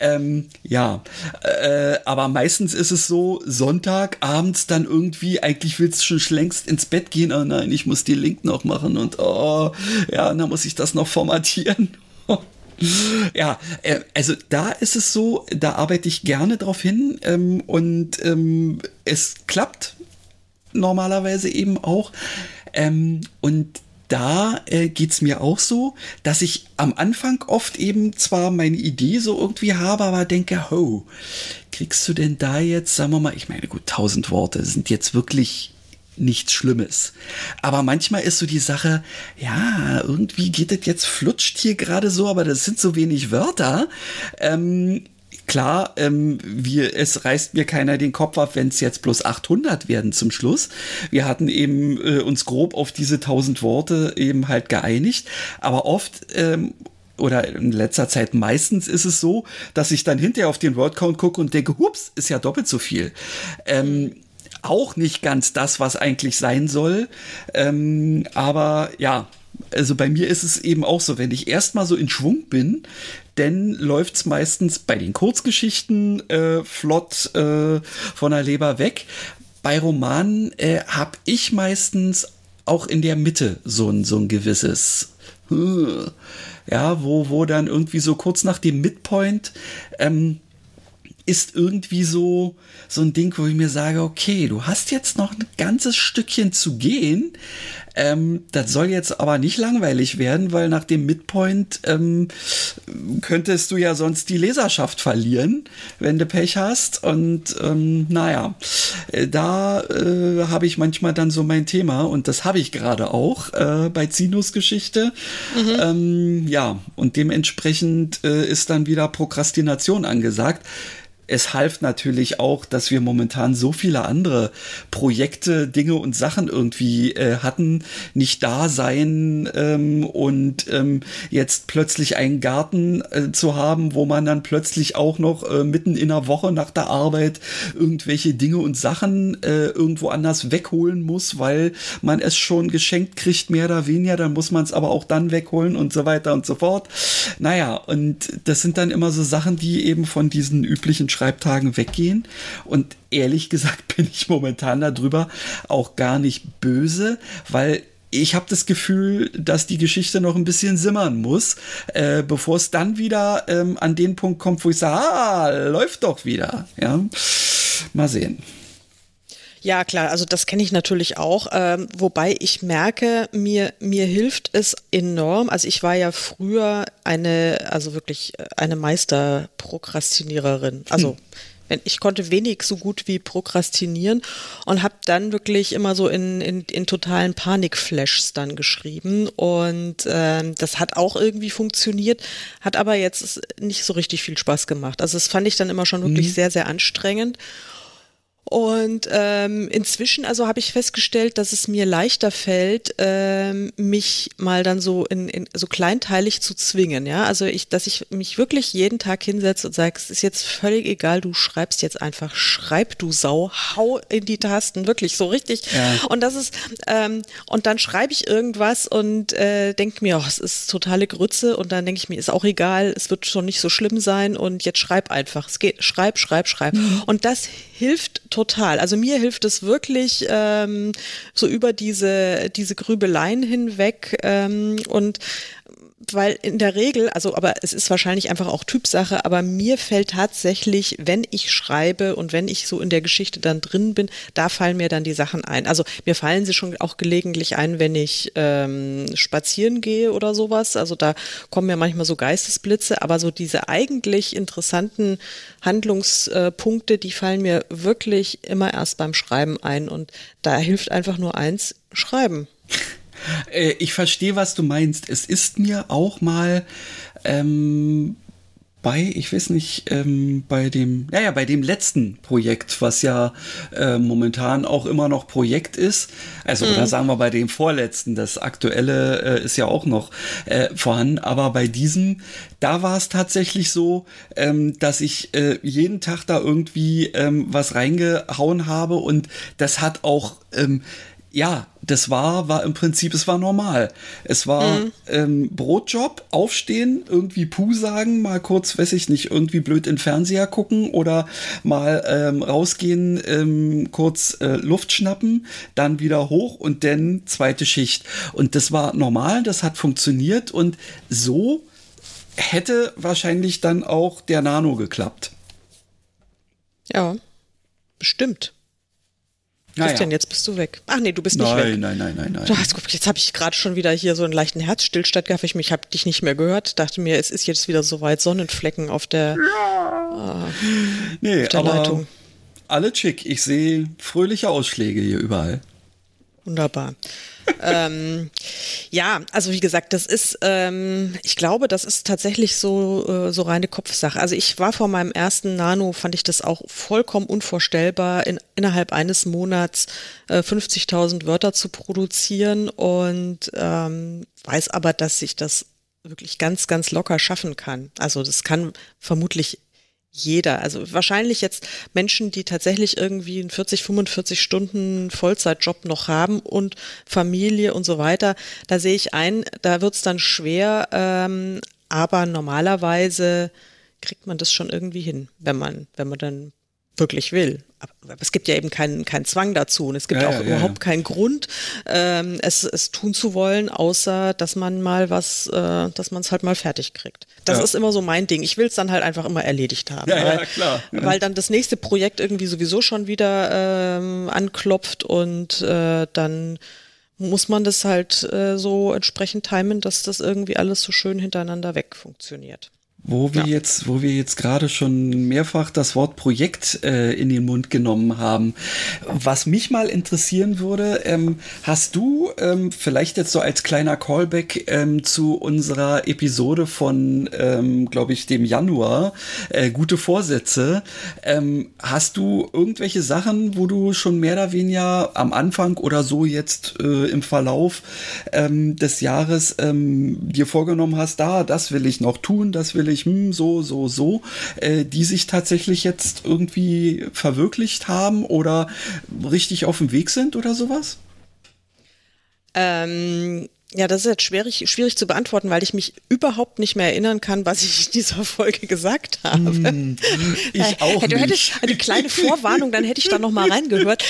Ähm, ja, äh, aber meistens ist es so, Sonntag abends dann irgendwie, eigentlich willst du schon längst ins Bett gehen, oh nein, ich muss die Link noch machen und oh, ja, und dann muss ich das noch formatieren. Ja, äh, also da ist es so, da arbeite ich gerne drauf hin ähm, und ähm, es klappt normalerweise eben auch. Ähm, und da äh, geht's mir auch so, dass ich am Anfang oft eben zwar meine Idee so irgendwie habe, aber denke, ho, kriegst du denn da jetzt, sagen wir mal, ich meine, gut, tausend Worte sind jetzt wirklich nichts Schlimmes. Aber manchmal ist so die Sache, ja, irgendwie geht es jetzt flutscht hier gerade so, aber das sind so wenig Wörter. Ähm, klar, ähm, wir, es reißt mir keiner den Kopf ab, wenn es jetzt bloß 800 werden zum Schluss. Wir hatten eben äh, uns grob auf diese 1000 Worte eben halt geeinigt, aber oft ähm, oder in letzter Zeit meistens ist es so, dass ich dann hinterher auf den Wordcount gucke und denke, hups, ist ja doppelt so viel. Ähm, auch nicht ganz das, was eigentlich sein soll. Ähm, aber ja, also bei mir ist es eben auch so, wenn ich erstmal so in Schwung bin, dann läuft es meistens bei den Kurzgeschichten äh, flott äh, von der Leber weg. Bei Romanen äh, habe ich meistens auch in der Mitte so ein, so ein gewisses, ja, wo, wo dann irgendwie so kurz nach dem Midpoint ähm, ist irgendwie so, so ein Ding, wo ich mir sage, okay, du hast jetzt noch ein ganzes Stückchen zu gehen. Ähm, das soll jetzt aber nicht langweilig werden, weil nach dem Midpoint ähm, könntest du ja sonst die Leserschaft verlieren, wenn du Pech hast. Und ähm, naja, äh, da äh, habe ich manchmal dann so mein Thema und das habe ich gerade auch äh, bei Zinos Geschichte. Mhm. Ähm, ja, und dementsprechend äh, ist dann wieder Prokrastination angesagt es half natürlich auch, dass wir momentan so viele andere Projekte, Dinge und Sachen irgendwie äh, hatten, nicht da sein ähm, und ähm, jetzt plötzlich einen Garten äh, zu haben, wo man dann plötzlich auch noch äh, mitten in der Woche nach der Arbeit irgendwelche Dinge und Sachen äh, irgendwo anders wegholen muss, weil man es schon geschenkt kriegt, mehr oder weniger, dann muss man es aber auch dann wegholen und so weiter und so fort. Naja, und das sind dann immer so Sachen, die eben von diesen üblichen Schreibtagen weggehen. Und ehrlich gesagt bin ich momentan darüber auch gar nicht böse, weil ich habe das Gefühl, dass die Geschichte noch ein bisschen simmern muss, äh, bevor es dann wieder ähm, an den Punkt kommt, wo ich sage, ah, läuft doch wieder. Ja, mal sehen. Ja, klar, also das kenne ich natürlich auch, ähm, wobei ich merke, mir, mir hilft es enorm. Also ich war ja früher eine, also wirklich äh, eine Meisterprokrastiniererin. Also hm ich konnte wenig so gut wie prokrastinieren und habe dann wirklich immer so in, in, in totalen Panikflashs dann geschrieben und ähm, das hat auch irgendwie funktioniert, hat aber jetzt nicht so richtig viel Spaß gemacht. Also das fand ich dann immer schon wirklich mhm. sehr, sehr anstrengend und ähm, inzwischen, also habe ich festgestellt, dass es mir leichter fällt, ähm, mich mal dann so in, in so kleinteilig zu zwingen. Ja, also ich, dass ich mich wirklich jeden Tag hinsetze und sage, es ist jetzt völlig egal, du schreibst jetzt einfach, schreib du Sau, hau in die Tasten, wirklich so richtig. Ja. Und das ist ähm, und dann schreibe ich irgendwas und äh, denke mir, oh, es ist totale Grütze und dann denke ich mir, ist auch egal, es wird schon nicht so schlimm sein und jetzt schreib einfach. Es geht, schreib, schreib, schreib. Mhm. Und das hilft total. Also mir hilft es wirklich ähm, so über diese, diese Grübeleien hinweg ähm, und weil in der Regel, also aber es ist wahrscheinlich einfach auch Typsache, aber mir fällt tatsächlich, wenn ich schreibe und wenn ich so in der Geschichte dann drin bin, da fallen mir dann die Sachen ein. Also mir fallen sie schon auch gelegentlich ein, wenn ich ähm, spazieren gehe oder sowas. Also da kommen mir manchmal so Geistesblitze, aber so diese eigentlich interessanten Handlungspunkte, die fallen mir wirklich immer erst beim Schreiben ein und da hilft einfach nur eins, schreiben. Äh, ich verstehe, was du meinst. Es ist mir auch mal ähm, bei, ich weiß nicht, ähm, bei dem, naja, bei dem letzten Projekt, was ja äh, momentan auch immer noch Projekt ist, also mhm. oder sagen wir bei dem vorletzten, das aktuelle äh, ist ja auch noch äh, vorhanden, aber bei diesem, da war es tatsächlich so, ähm, dass ich äh, jeden Tag da irgendwie ähm, was reingehauen habe und das hat auch ähm, ja, das war, war im Prinzip, es war normal. Es war mhm. ähm, Brotjob, aufstehen, irgendwie Puh sagen, mal kurz, weiß ich nicht, irgendwie blöd in Fernseher gucken oder mal ähm, rausgehen, ähm, kurz äh, Luft schnappen, dann wieder hoch und dann zweite Schicht. Und das war normal, das hat funktioniert und so hätte wahrscheinlich dann auch der Nano geklappt. Ja, bestimmt. Christian, ja. jetzt bist du weg. Ach nee, du bist nein, nicht weg. Nein, nein, nein, nein, nein. Jetzt habe ich gerade schon wieder hier so einen leichten Herzstillstand gehabt. Ich, ich habe dich nicht mehr gehört. Dachte mir, es ist jetzt wieder soweit Sonnenflecken auf der, ja. äh, nee, auf der aber Leitung. Alle chick. Ich sehe fröhliche Ausschläge hier überall. Wunderbar ähm, ja, also wie gesagt, das ist, ähm, ich glaube, das ist tatsächlich so, äh, so reine Kopfsache. Also ich war vor meinem ersten Nano, fand ich das auch vollkommen unvorstellbar, in, innerhalb eines Monats äh, 50.000 Wörter zu produzieren und ähm, weiß aber, dass sich das wirklich ganz, ganz locker schaffen kann. Also das kann vermutlich jeder. Also wahrscheinlich jetzt Menschen, die tatsächlich irgendwie einen 40, 45 Stunden Vollzeitjob noch haben und Familie und so weiter. Da sehe ich ein, da wird es dann schwer, ähm, aber normalerweise kriegt man das schon irgendwie hin, wenn man, wenn man dann wirklich will. Aber es gibt ja eben keinen, keinen Zwang dazu und es gibt ja, auch ja, überhaupt ja. keinen Grund, ähm, es, es tun zu wollen, außer dass man mal was, äh, dass man es halt mal fertig kriegt. Das ist immer so mein Ding. Ich will es dann halt einfach immer erledigt haben. Ja, weil, ja, klar. Weil dann das nächste Projekt irgendwie sowieso schon wieder ähm, anklopft und äh, dann muss man das halt äh, so entsprechend timen, dass das irgendwie alles so schön hintereinander weg funktioniert. Wo wir ja. jetzt, wo wir jetzt gerade schon mehrfach das Wort Projekt äh, in den Mund genommen haben. Was mich mal interessieren würde, ähm, hast du ähm, vielleicht jetzt so als kleiner Callback ähm, zu unserer Episode von, ähm, glaube ich, dem Januar, äh, gute Vorsätze. Ähm, hast du irgendwelche Sachen, wo du schon mehr oder weniger am Anfang oder so jetzt äh, im Verlauf ähm, des Jahres dir vorgenommen hast, da, das will ich noch tun, das will ich ich, hm, so, so, so, äh, die sich tatsächlich jetzt irgendwie verwirklicht haben oder richtig auf dem Weg sind oder sowas? Ähm, ja, das ist jetzt schwierig, schwierig zu beantworten, weil ich mich überhaupt nicht mehr erinnern kann, was ich in dieser Folge gesagt habe. Mm, ich auch hätte, nicht. Hätte eine kleine Vorwarnung, dann hätte ich da noch mal reingehört.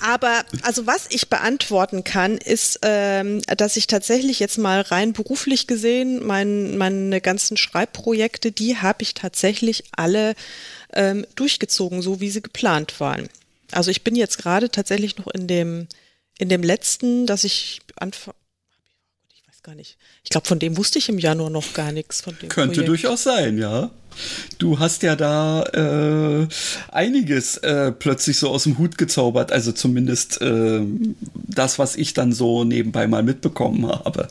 Aber also was ich beantworten kann, ist, ähm, dass ich tatsächlich jetzt mal rein beruflich gesehen, mein, meine ganzen Schreibprojekte, die habe ich tatsächlich alle ähm, durchgezogen, so wie sie geplant waren. Also ich bin jetzt gerade tatsächlich noch in dem in dem letzten, dass ich anfange gar nicht. Ich glaube, von dem wusste ich im Januar noch gar nichts. Von dem Könnte Projekt. durchaus sein, ja. Du hast ja da äh, einiges äh, plötzlich so aus dem Hut gezaubert, also zumindest äh, das, was ich dann so nebenbei mal mitbekommen habe.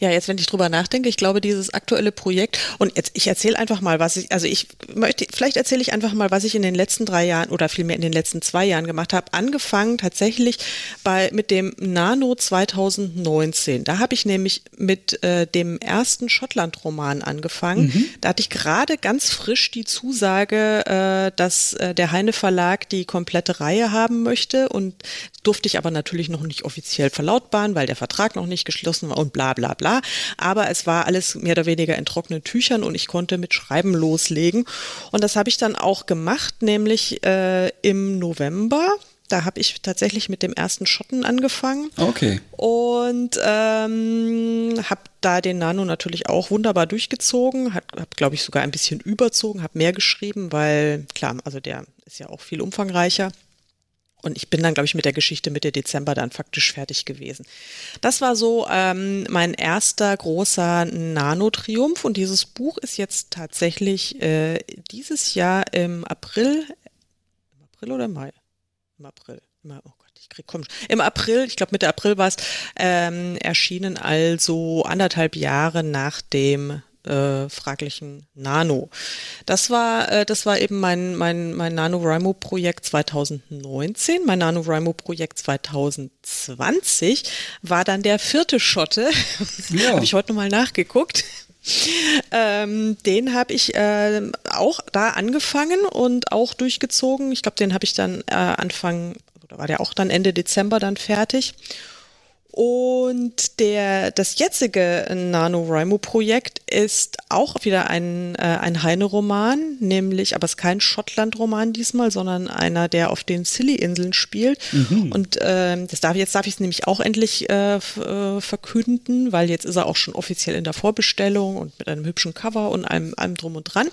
Ja, jetzt, wenn ich drüber nachdenke, ich glaube, dieses aktuelle Projekt, und jetzt, ich erzähle einfach mal, was ich, also ich möchte, vielleicht erzähle ich einfach mal, was ich in den letzten drei Jahren oder vielmehr in den letzten zwei Jahren gemacht habe. Angefangen tatsächlich bei, mit dem Nano 2019. Da habe ich nämlich mit äh, dem ersten Schottland-Roman angefangen. Mhm. Da hatte ich gerade ganz frisch die Zusage, äh, dass äh, der Heine Verlag die komplette Reihe haben möchte und durfte ich aber natürlich noch nicht offiziell verlautbaren, weil der Vertrag noch nicht geschlossen war und bla bla bla. Aber es war alles mehr oder weniger in trockenen Tüchern und ich konnte mit Schreiben loslegen. Und das habe ich dann auch gemacht, nämlich äh, im November. Da habe ich tatsächlich mit dem ersten Schotten angefangen. Okay. Und ähm, habe da den Nano natürlich auch wunderbar durchgezogen, habe, glaube ich, sogar ein bisschen überzogen, habe mehr geschrieben, weil klar, also der ist ja auch viel umfangreicher. Und ich bin dann, glaube ich, mit der Geschichte Mitte Dezember dann faktisch fertig gewesen. Das war so ähm, mein erster großer Nano-Triumph. Und dieses Buch ist jetzt tatsächlich äh, dieses Jahr im April, im April oder Mai? Im April. Im, oh Gott, ich krieg komisch. Im April, ich glaube Mitte April war es, ähm, erschienen also anderthalb Jahre nach dem äh, fraglichen Nano. Das war, äh, das war eben mein, mein, mein NaNoWriMo-Projekt 2019. Mein NaNoWriMo-Projekt 2020 war dann der vierte Schotte. Ja. Habe ich heute nochmal nachgeguckt. Ähm, den habe ich äh, auch da angefangen und auch durchgezogen. Ich glaube, den habe ich dann äh, Anfang, oder war der auch dann Ende Dezember dann fertig. Und der, das jetzige NaNoWriMo-Projekt ist auch wieder ein, äh, ein Heine-Roman, nämlich, aber es ist kein Schottland-Roman diesmal, sondern einer, der auf den Scilly-Inseln spielt. Mhm. Und äh, das darf, jetzt darf ich es nämlich auch endlich äh, äh, verkünden, weil jetzt ist er auch schon offiziell in der Vorbestellung und mit einem hübschen Cover und allem, allem drum und dran.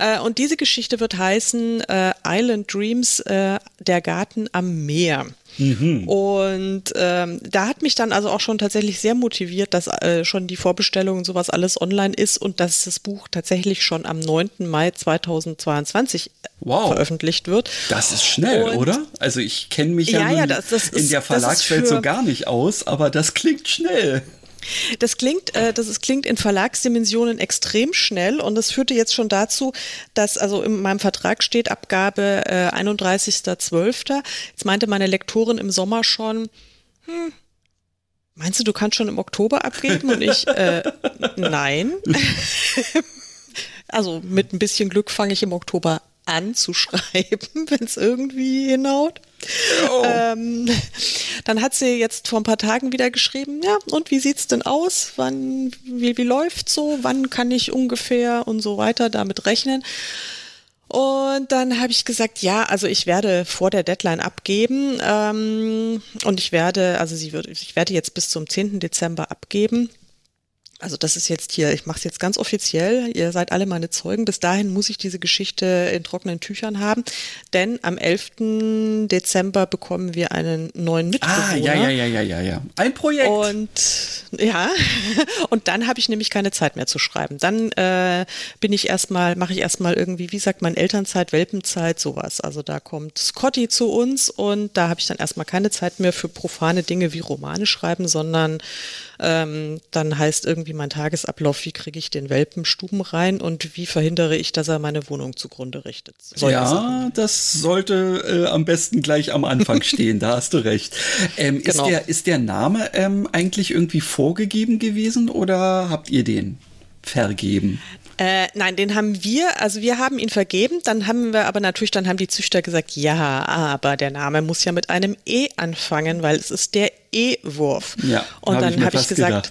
Äh, und diese Geschichte wird heißen äh, Island Dreams, äh, der Garten am Meer. Mhm. Und ähm, da hat mich dann also auch schon tatsächlich sehr motiviert, dass äh, schon die Vorbestellung und sowas alles online ist und dass das Buch tatsächlich schon am 9. Mai 2022 wow. veröffentlicht wird. Das ist schnell, und, oder? Also ich kenne mich ja, ja, ja das, das in ist, der Verlagswelt so gar nicht aus, aber das klingt schnell. Das klingt, äh, das ist, klingt in Verlagsdimensionen extrem schnell und das führte jetzt schon dazu, dass also in meinem Vertrag steht Abgabe äh, 31.12. Jetzt meinte meine Lektorin im Sommer schon, hm, meinst du, du kannst schon im Oktober abgeben? Und ich, äh, nein. also mit ein bisschen Glück fange ich im Oktober an zu schreiben, wenn es irgendwie hinhaut. Oh. Ähm, dann hat sie jetzt vor ein paar Tagen wieder geschrieben, ja, und wie sieht's denn aus? Wann, wie, wie läuft so? Wann kann ich ungefähr und so weiter damit rechnen? Und dann habe ich gesagt, ja, also ich werde vor der Deadline abgeben ähm, und ich werde, also sie wird, ich werde jetzt bis zum 10. Dezember abgeben. Also das ist jetzt hier, ich mache es jetzt ganz offiziell, ihr seid alle meine Zeugen. Bis dahin muss ich diese Geschichte in trockenen Tüchern haben, denn am 11. Dezember bekommen wir einen neuen Mitbewohner. Ah, ja, ja, ja, ja, ja, ja. Ein Projekt. Und ja, und dann habe ich nämlich keine Zeit mehr zu schreiben. Dann äh, bin ich erstmal, mache ich erstmal irgendwie, wie sagt man, Elternzeit, Welpenzeit, sowas. Also da kommt Scotty zu uns und da habe ich dann erstmal keine Zeit mehr für profane Dinge wie Romane schreiben, sondern ähm, dann heißt irgendwie mein Tagesablauf, wie kriege ich den Welpen Stuben rein und wie verhindere ich, dass er meine Wohnung zugrunde richtet. Solche ja, Sachen. das sollte äh, am besten gleich am Anfang stehen, da hast du recht. Ähm, genau. ist, der, ist der Name ähm, eigentlich irgendwie vorgegeben gewesen oder habt ihr den vergeben? Äh, nein, den haben wir, also wir haben ihn vergeben, dann haben wir aber natürlich, dann haben die Züchter gesagt, ja, aber der Name muss ja mit einem E anfangen, weil es ist der E-Wurf. Ja, und hab dann habe ich gesagt, gedacht.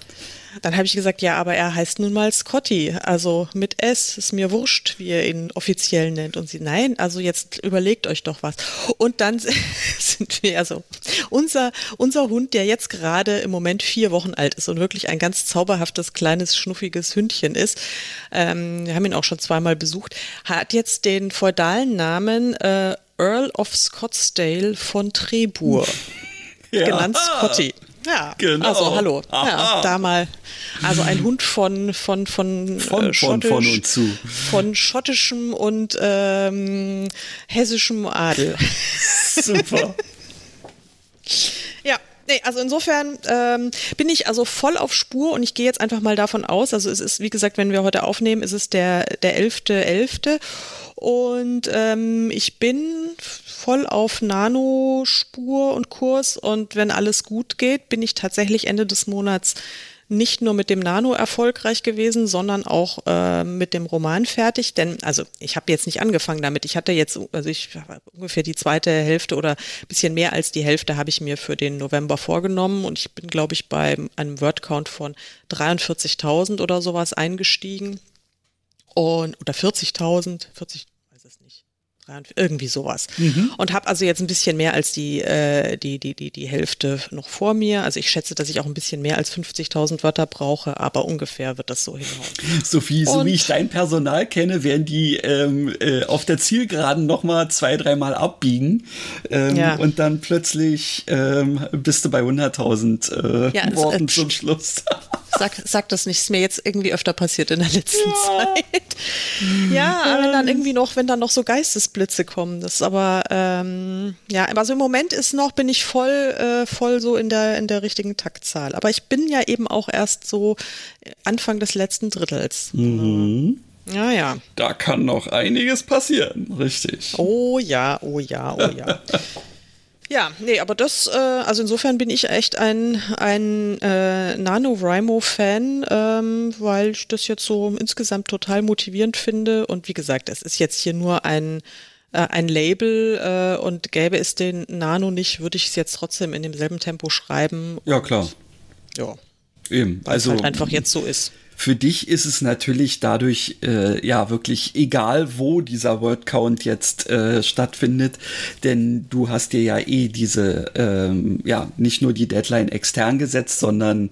Dann habe ich gesagt, ja, aber er heißt nun mal Scotty, also mit S, ist mir wurscht, wie ihr ihn offiziell nennt. Und sie, nein, also jetzt überlegt euch doch was. Und dann sind wir, also unser, unser Hund, der jetzt gerade im Moment vier Wochen alt ist und wirklich ein ganz zauberhaftes, kleines, schnuffiges Hündchen ist, ähm, wir haben ihn auch schon zweimal besucht, hat jetzt den feudalen Namen äh, Earl of Scottsdale von Trebur. Ja. genannt Scotty. Ja, genau. also hallo. Ja, da mal. Also ein Hund von von von von, äh, von, von und zu. Von schottischem und ähm, hessischem Adel. Super. Nee, also insofern ähm, bin ich also voll auf Spur und ich gehe jetzt einfach mal davon aus, also es ist, wie gesagt, wenn wir heute aufnehmen, ist es der, der 11.11. .11. und ähm, ich bin voll auf Nano-Spur und Kurs und wenn alles gut geht, bin ich tatsächlich Ende des Monats nicht nur mit dem Nano erfolgreich gewesen, sondern auch äh, mit dem Roman fertig. Denn, also ich habe jetzt nicht angefangen damit. Ich hatte jetzt, also ich ungefähr die zweite Hälfte oder bisschen mehr als die Hälfte habe ich mir für den November vorgenommen und ich bin, glaube ich, bei einem Wordcount von 43.000 oder sowas eingestiegen. Und, oder 40.000, 40, irgendwie sowas. Mhm. Und habe also jetzt ein bisschen mehr als die, äh, die, die, die, die Hälfte noch vor mir. Also ich schätze, dass ich auch ein bisschen mehr als 50.000 Wörter brauche, aber ungefähr wird das so hinhauen. Sophie, so wie ich dein Personal kenne, werden die ähm, äh, auf der Zielgeraden nochmal zwei, dreimal abbiegen ähm, ja. und dann plötzlich ähm, bist du bei 100.000 äh, ja, Worten zum Schluss. Sag, sag das nicht, ist mir jetzt irgendwie öfter passiert in der letzten ja. Zeit. Ja, wenn dann irgendwie noch, wenn dann noch so Geistesblitze kommen, das ist aber, ähm, ja, also im Moment ist noch, bin ich voll, äh, voll so in der, in der richtigen Taktzahl. Aber ich bin ja eben auch erst so Anfang des letzten Drittels. Mhm. Ja, ja. Da kann noch einiges passieren, richtig. Oh ja, oh ja, oh ja. Ja, nee, aber das, äh, also insofern bin ich echt ein, ein äh, NaNoWriMo-Fan, ähm, weil ich das jetzt so insgesamt total motivierend finde. Und wie gesagt, es ist jetzt hier nur ein, äh, ein Label äh, und gäbe es den Nano nicht, würde ich es jetzt trotzdem in demselben Tempo schreiben. Ja, klar. Ja. Eben. Also halt einfach jetzt so ist. Für dich ist es natürlich dadurch äh, ja wirklich egal, wo dieser Wordcount jetzt äh, stattfindet, denn du hast dir ja eh diese, ähm, ja, nicht nur die Deadline extern gesetzt, sondern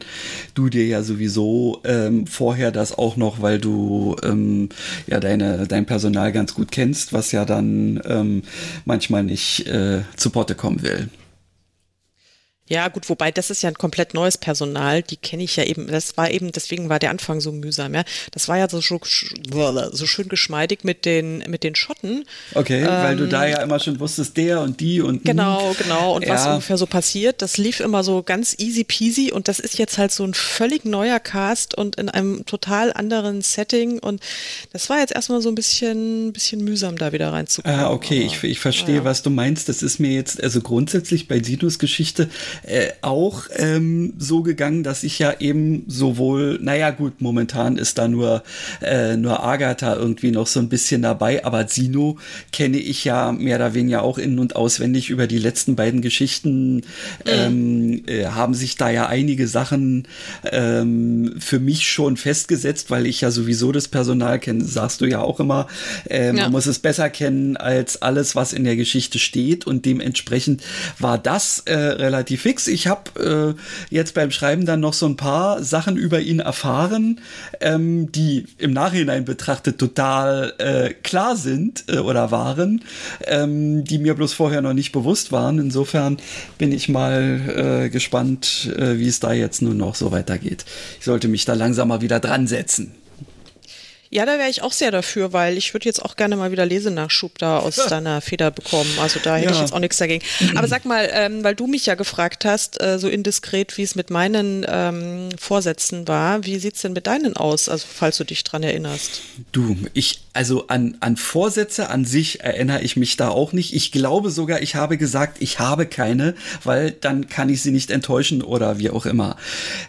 du dir ja sowieso ähm, vorher das auch noch, weil du ähm, ja deine, dein Personal ganz gut kennst, was ja dann ähm, manchmal nicht äh, zu Potte kommen will. Ja, gut, wobei das ist ja ein komplett neues Personal, die kenne ich ja eben, das war eben, deswegen war der Anfang so mühsam, ja. Das war ja so, so schön geschmeidig mit den, mit den Schotten. Okay, ähm, weil du da ähm, ja immer schon wusstest, der und die und Genau, genau, und ja. was ungefähr so passiert, das lief immer so ganz easy peasy und das ist jetzt halt so ein völlig neuer Cast und in einem total anderen Setting und das war jetzt erstmal so ein bisschen, bisschen mühsam, da wieder reinzukommen. Ah, okay, ich, ich verstehe, ja. was du meinst. Das ist mir jetzt, also grundsätzlich bei Sinus Geschichte äh, auch ähm, so gegangen, dass ich ja eben sowohl, naja gut, momentan ist da nur, äh, nur Agatha irgendwie noch so ein bisschen dabei, aber Sino kenne ich ja mehr oder weniger auch in- und auswendig über die letzten beiden Geschichten, ähm, äh, haben sich da ja einige Sachen ähm, für mich schon festgesetzt, weil ich ja sowieso das Personal kenne, sagst du ja auch immer, äh, ja. man muss es besser kennen als alles, was in der Geschichte steht. Und dementsprechend war das äh, relativ fix. Ich habe äh, jetzt beim Schreiben dann noch so ein paar Sachen über ihn erfahren, ähm, die im Nachhinein betrachtet total äh, klar sind äh, oder waren, ähm, die mir bloß vorher noch nicht bewusst waren. Insofern bin ich mal äh, gespannt, äh, wie es da jetzt nun noch so weitergeht. Ich sollte mich da langsam mal wieder dran setzen. Ja, da wäre ich auch sehr dafür, weil ich würde jetzt auch gerne mal wieder Lesenachschub da aus deiner Feder bekommen. Also da hätte ja. ich jetzt auch nichts dagegen. Aber sag mal, ähm, weil du mich ja gefragt hast, äh, so indiskret, wie es mit meinen ähm, Vorsätzen war, wie sieht's denn mit deinen aus? Also falls du dich dran erinnerst. Du, ich, also an, an Vorsätze an sich erinnere ich mich da auch nicht. Ich glaube sogar, ich habe gesagt, ich habe keine, weil dann kann ich sie nicht enttäuschen oder wie auch immer.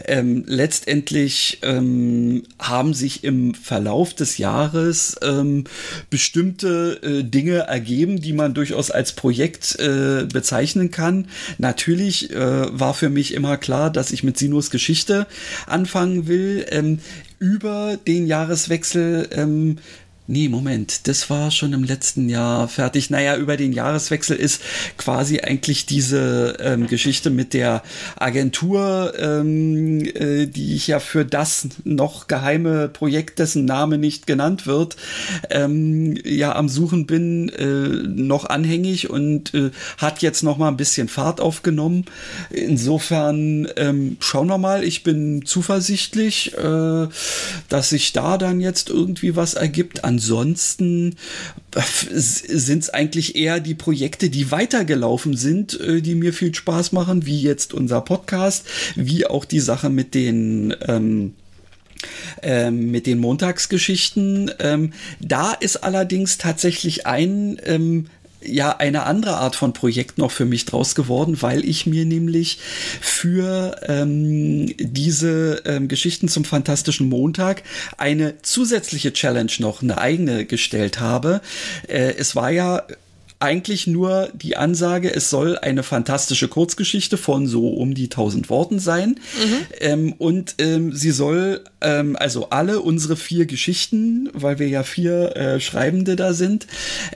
Ähm, letztendlich ähm, haben sich im Verlauf des Jahres ähm, bestimmte äh, Dinge ergeben, die man durchaus als Projekt äh, bezeichnen kann. Natürlich äh, war für mich immer klar, dass ich mit Sinus Geschichte anfangen will. Ähm, über den Jahreswechsel ähm, Nee, Moment, das war schon im letzten Jahr fertig. Naja, über den Jahreswechsel ist quasi eigentlich diese ähm, Geschichte mit der Agentur, ähm, äh, die ich ja für das noch geheime Projekt, dessen Name nicht genannt wird, ähm, ja am Suchen bin, äh, noch anhängig und äh, hat jetzt noch mal ein bisschen Fahrt aufgenommen. Insofern ähm, schauen wir mal. Ich bin zuversichtlich, äh, dass sich da dann jetzt irgendwie was ergibt ansonsten äh, sind es eigentlich eher die Projekte, die weitergelaufen sind, äh, die mir viel Spaß machen, wie jetzt unser Podcast, wie auch die Sache mit den ähm, ähm, mit den Montagsgeschichten. Ähm, da ist allerdings tatsächlich ein ähm, ja eine andere Art von Projekt noch für mich draus geworden, weil ich mir nämlich für ähm, diese ähm, Geschichten zum Fantastischen Montag eine zusätzliche Challenge noch, eine eigene gestellt habe. Äh, es war ja eigentlich nur die Ansage, es soll eine fantastische Kurzgeschichte von so um die 1000 Worten sein. Mhm. Ähm, und ähm, sie soll, ähm, also alle unsere vier Geschichten, weil wir ja vier äh, Schreibende da sind,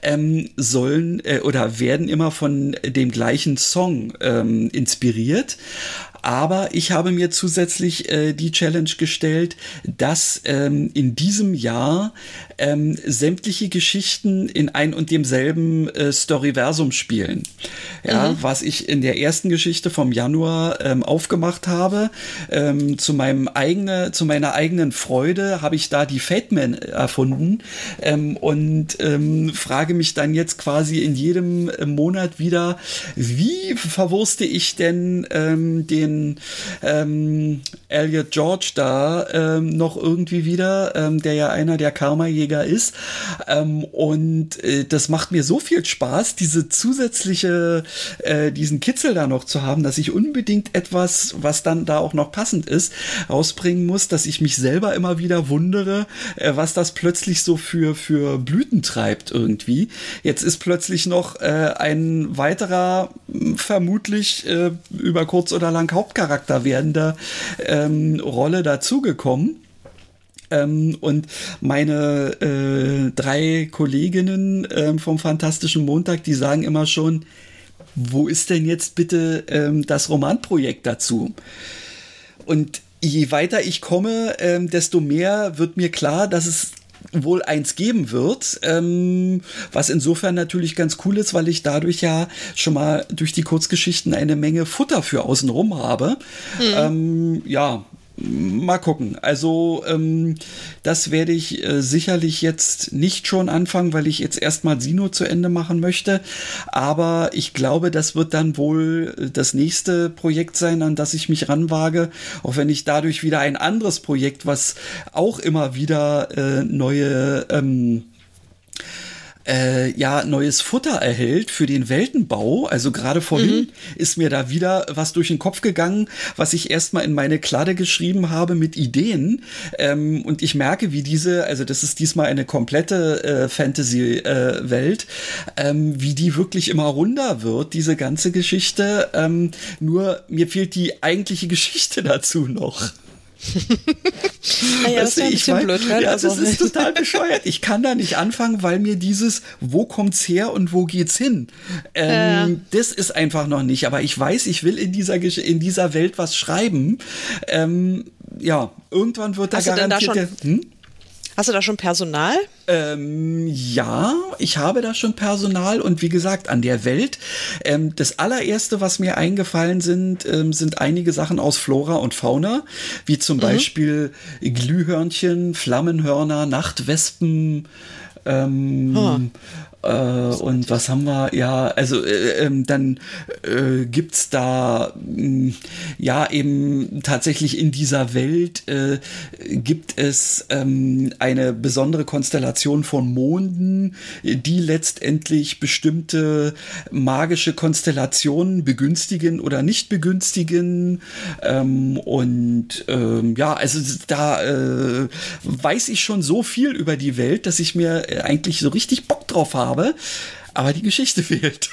ähm, sollen äh, oder werden immer von dem gleichen Song ähm, inspiriert. Aber ich habe mir zusätzlich äh, die Challenge gestellt, dass ähm, in diesem Jahr ähm, sämtliche Geschichten in ein und demselben äh, Storyversum spielen. Ja, mhm. was ich in der ersten Geschichte vom Januar ähm, aufgemacht habe, ähm, zu meinem eigene, zu meiner eigenen Freude habe ich da die Fateman erfunden ähm, und ähm, frage mich dann jetzt quasi in jedem äh, Monat wieder, wie verwurste ich denn ähm, den ähm, Elliot George da ähm, noch irgendwie wieder, ähm, der ja einer der Karma-Jäger ist. Ähm, und äh, das macht mir so viel Spaß, diese zusätzliche, äh, diesen Kitzel da noch zu haben, dass ich unbedingt etwas, was dann da auch noch passend ist, rausbringen muss, dass ich mich selber immer wieder wundere, äh, was das plötzlich so für, für Blüten treibt irgendwie. Jetzt ist plötzlich noch äh, ein weiterer, vermutlich äh, über kurz oder lang Hauptcharakter werdender ähm, Rolle dazugekommen. Ähm, und meine äh, drei Kolleginnen äh, vom Fantastischen Montag, die sagen immer schon, wo ist denn jetzt bitte ähm, das Romanprojekt dazu? Und je weiter ich komme, ähm, desto mehr wird mir klar, dass es wohl eins geben wird, ähm, was insofern natürlich ganz cool ist, weil ich dadurch ja schon mal durch die Kurzgeschichten eine Menge Futter für außenrum habe. Mhm. Ähm, ja, mal gucken. Also ähm, das werde ich äh, sicherlich jetzt nicht schon anfangen, weil ich jetzt erstmal Sino zu Ende machen möchte. Aber ich glaube, das wird dann wohl äh, das nächste Projekt sein, an das ich mich ranwage. Auch wenn ich dadurch wieder ein anderes Projekt, was auch immer wieder äh, neue ähm, äh, ja neues Futter erhält für den Weltenbau. Also gerade vorhin mhm. ist mir da wieder was durch den Kopf gegangen, was ich erstmal in meine Kladde geschrieben habe mit Ideen. Ähm, und ich merke, wie diese, also das ist diesmal eine komplette äh, Fantasy-Welt, äh, ähm, wie die wirklich immer runder wird, diese ganze Geschichte. Ähm, nur mir fehlt die eigentliche Geschichte dazu noch. Ah ja, das ist ein bisschen blöd, ja, also. das ist total bescheuert. Ich kann da nicht anfangen, weil mir dieses, wo kommt's her und wo geht's hin, ähm, äh. das ist einfach noch nicht. Aber ich weiß, ich will in dieser in dieser Welt was schreiben. Ähm, ja, irgendwann wird da Hast garantiert. Da schon, hm? Hast du da schon Personal? Ähm, ja, ich habe da schon Personal und wie gesagt, an der Welt. Ähm, das allererste, was mir eingefallen sind, ähm, sind einige Sachen aus Flora und Fauna, wie zum mhm. Beispiel Glühhörnchen, Flammenhörner, Nachtwespen, ähm, huh. Äh, und was haben wir? Ja, also äh, ähm, dann äh, gibt's da mh, hm, ja eben tatsächlich in dieser Welt äh, gibt es ähm, eine besondere Konstellation von Monden, die letztendlich bestimmte magische Konstellationen begünstigen oder nicht begünstigen. Ähm, und ja, also da äh, weiß ich schon so viel über die Welt, dass ich mir äh, eigentlich so richtig Bock drauf habe habe, aber die Geschichte fehlt.